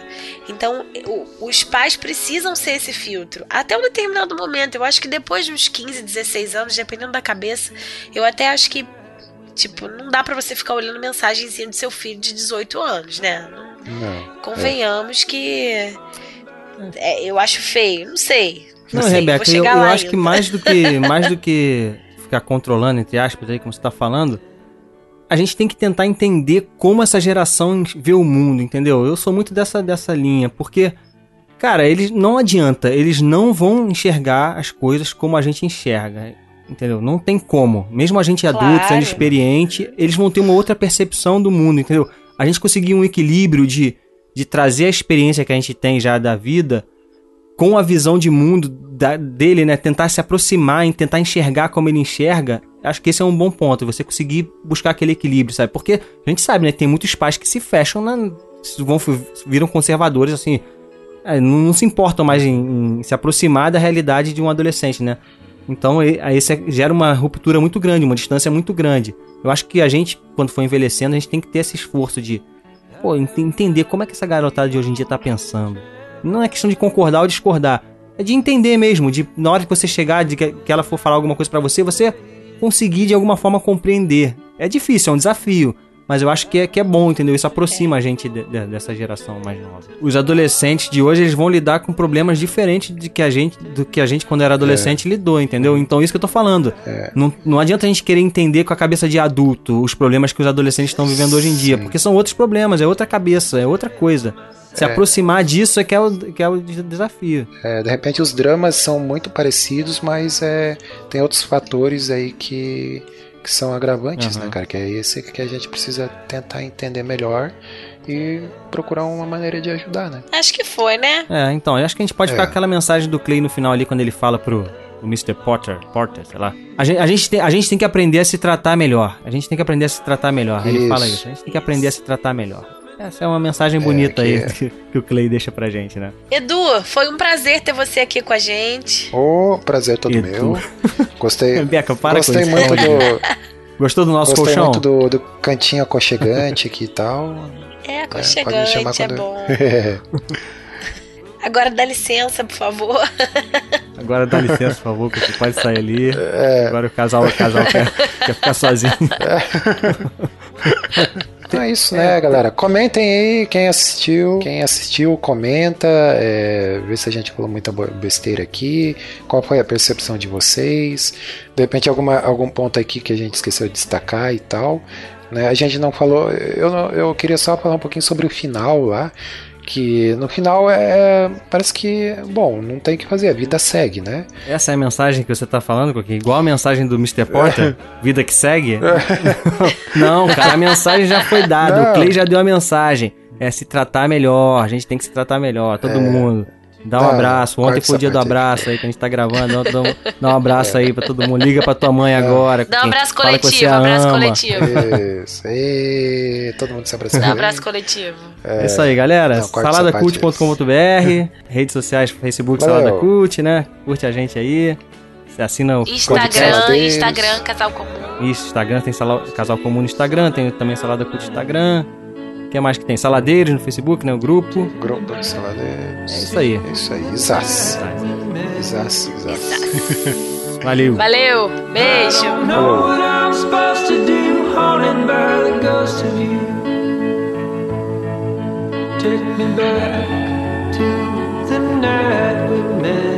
Então, o- os pais precisam ser esse filtro. Até um determinado momento. Eu acho que depois de uns 15, 16 anos, dependendo da cabeça, eu até acho que, tipo, não dá pra você ficar olhando mensagenzinha do seu filho de 18 anos, né? Não- Não. convenhamos que. é, eu acho feio, não sei. Não, sei, Rebeca, eu, eu acho que ainda. mais do que mais do que ficar controlando, entre aspas, aí, como você tá falando, a gente tem que tentar entender como essa geração vê o mundo, entendeu? Eu sou muito dessa, dessa linha, porque, cara, eles não adianta, eles não vão enxergar as coisas como a gente enxerga. Entendeu? Não tem como. Mesmo a gente adulto, Claro. sendo experiente, eles vão ter uma outra percepção do mundo, entendeu? A gente conseguir um equilíbrio de, de trazer a experiência que a gente tem já da vida com a visão de mundo da- dele, né? Tentar se aproximar, tentar enxergar como ele enxerga. Acho que esse é um bom ponto. Você conseguir buscar aquele equilíbrio, sabe? Porque a gente sabe, né? Tem muitos pais que se fecham, na, vão viram conservadores, assim. é, não, não se importam mais em, em se aproximar da realidade de um adolescente, né? Então isso é- gera uma ruptura muito grande, uma distância muito grande. Eu acho que a gente, quando for envelhecendo, a gente tem que ter esse esforço de pô, ent- entender como é que essa garotada de hoje em dia tá pensando. Não é questão de concordar ou discordar. É de entender mesmo, de na hora que você chegar, de que, que ela for falar alguma coisa pra você, você conseguir de alguma forma compreender. É difícil, é um desafio. Mas eu acho que é, que é bom, entendeu? Isso aproxima a gente de- de- dessa geração mais nova. Os adolescentes de hoje, eles vão lidar com problemas diferentes de que a gente, do que a gente, quando era adolescente, lidou, entendeu? Então, isso que eu tô falando. Não, não adianta a gente querer entender com a cabeça de adulto os problemas que os adolescentes estão vivendo hoje em dia, Sim. porque são outros problemas, é outra cabeça, é outra coisa. Se É. aproximar disso é que é o, que é o de- desafio. É, de repente os dramas são muito parecidos, mas é, tem outros fatores aí que, que são agravantes, Aham. né, cara? Que é esse que a gente precisa tentar entender melhor e procurar uma maneira de ajudar, né? Acho que foi, né? É, então, eu acho que a gente pode É. ficar com aquela mensagem do Clay no final ali, quando ele fala pro, pro Mr. Potter, Porter, sei lá. A gente, a, gente tem, a gente tem que aprender a se tratar melhor. A gente tem que aprender a se tratar melhor. Ele Isso. fala isso. A gente tem que aprender a se tratar melhor. Essa é uma mensagem bonita que aí é. que, que o Clay deixa pra gente, né? Edu, foi um prazer ter você aqui com a gente. Ô, prazer todo Edu. meu. Gostei. Beca, para gostei com isso. muito do. Gostou do nosso Gostei colchão? muito do, do cantinho aconchegante aqui e tal. É, É, pode me aconchegante, é quando- bom. Agora dá licença, por favor. Agora dá licença, por favor, que você pode sair ali. É. Agora o casal, o casal quer, quer ficar sozinho. Então é isso, né, galera? Comentem aí quem assistiu. Quem assistiu, comenta. É, vê se a gente falou muita besteira aqui. Qual foi a percepção de vocês? De repente, alguma, algum ponto aqui que a gente esqueceu de destacar e tal. Né? A gente não falou. Eu, eu queria só falar um pouquinho sobre o final lá. Que no final é. Parece que. Bom, não tem o que fazer, a vida segue, né? Essa é a mensagem que você tá falando, Coquinho? Igual a mensagem do Mr. Porter? Vida que segue? Não, cara, a mensagem já foi dada. Não. O Clay já deu a mensagem. É se tratar melhor. A gente tem que se tratar melhor, todo mundo. Dá um Não, abraço. Ontem foi o dia do abraço aí que a gente tá gravando. Dá, um, dá um abraço aí pra todo mundo. Liga pra tua mãe agora. Dá um abraço coletivo, abraço ama. coletivo. Isso. E todo mundo se abraçando. Dá um abraço coletivo. É isso aí, galera. Saladacult.com.br, redes sociais, Facebook Valeu. Salada Cult, né? Curte a gente aí. Você assina o Instagram. Instagram, casal comum. Isso, Instagram tem sala- Casal Comum no Instagram, tem também Salada Cult no Instagram. O que mais que tem? Saladeiros no Facebook, né? O grupo. Grupo de saladeiros. É isso aí. É isso aí. Isas. Isas, Isas. Valeu. Valeu, beijo. Take me back to the night we met.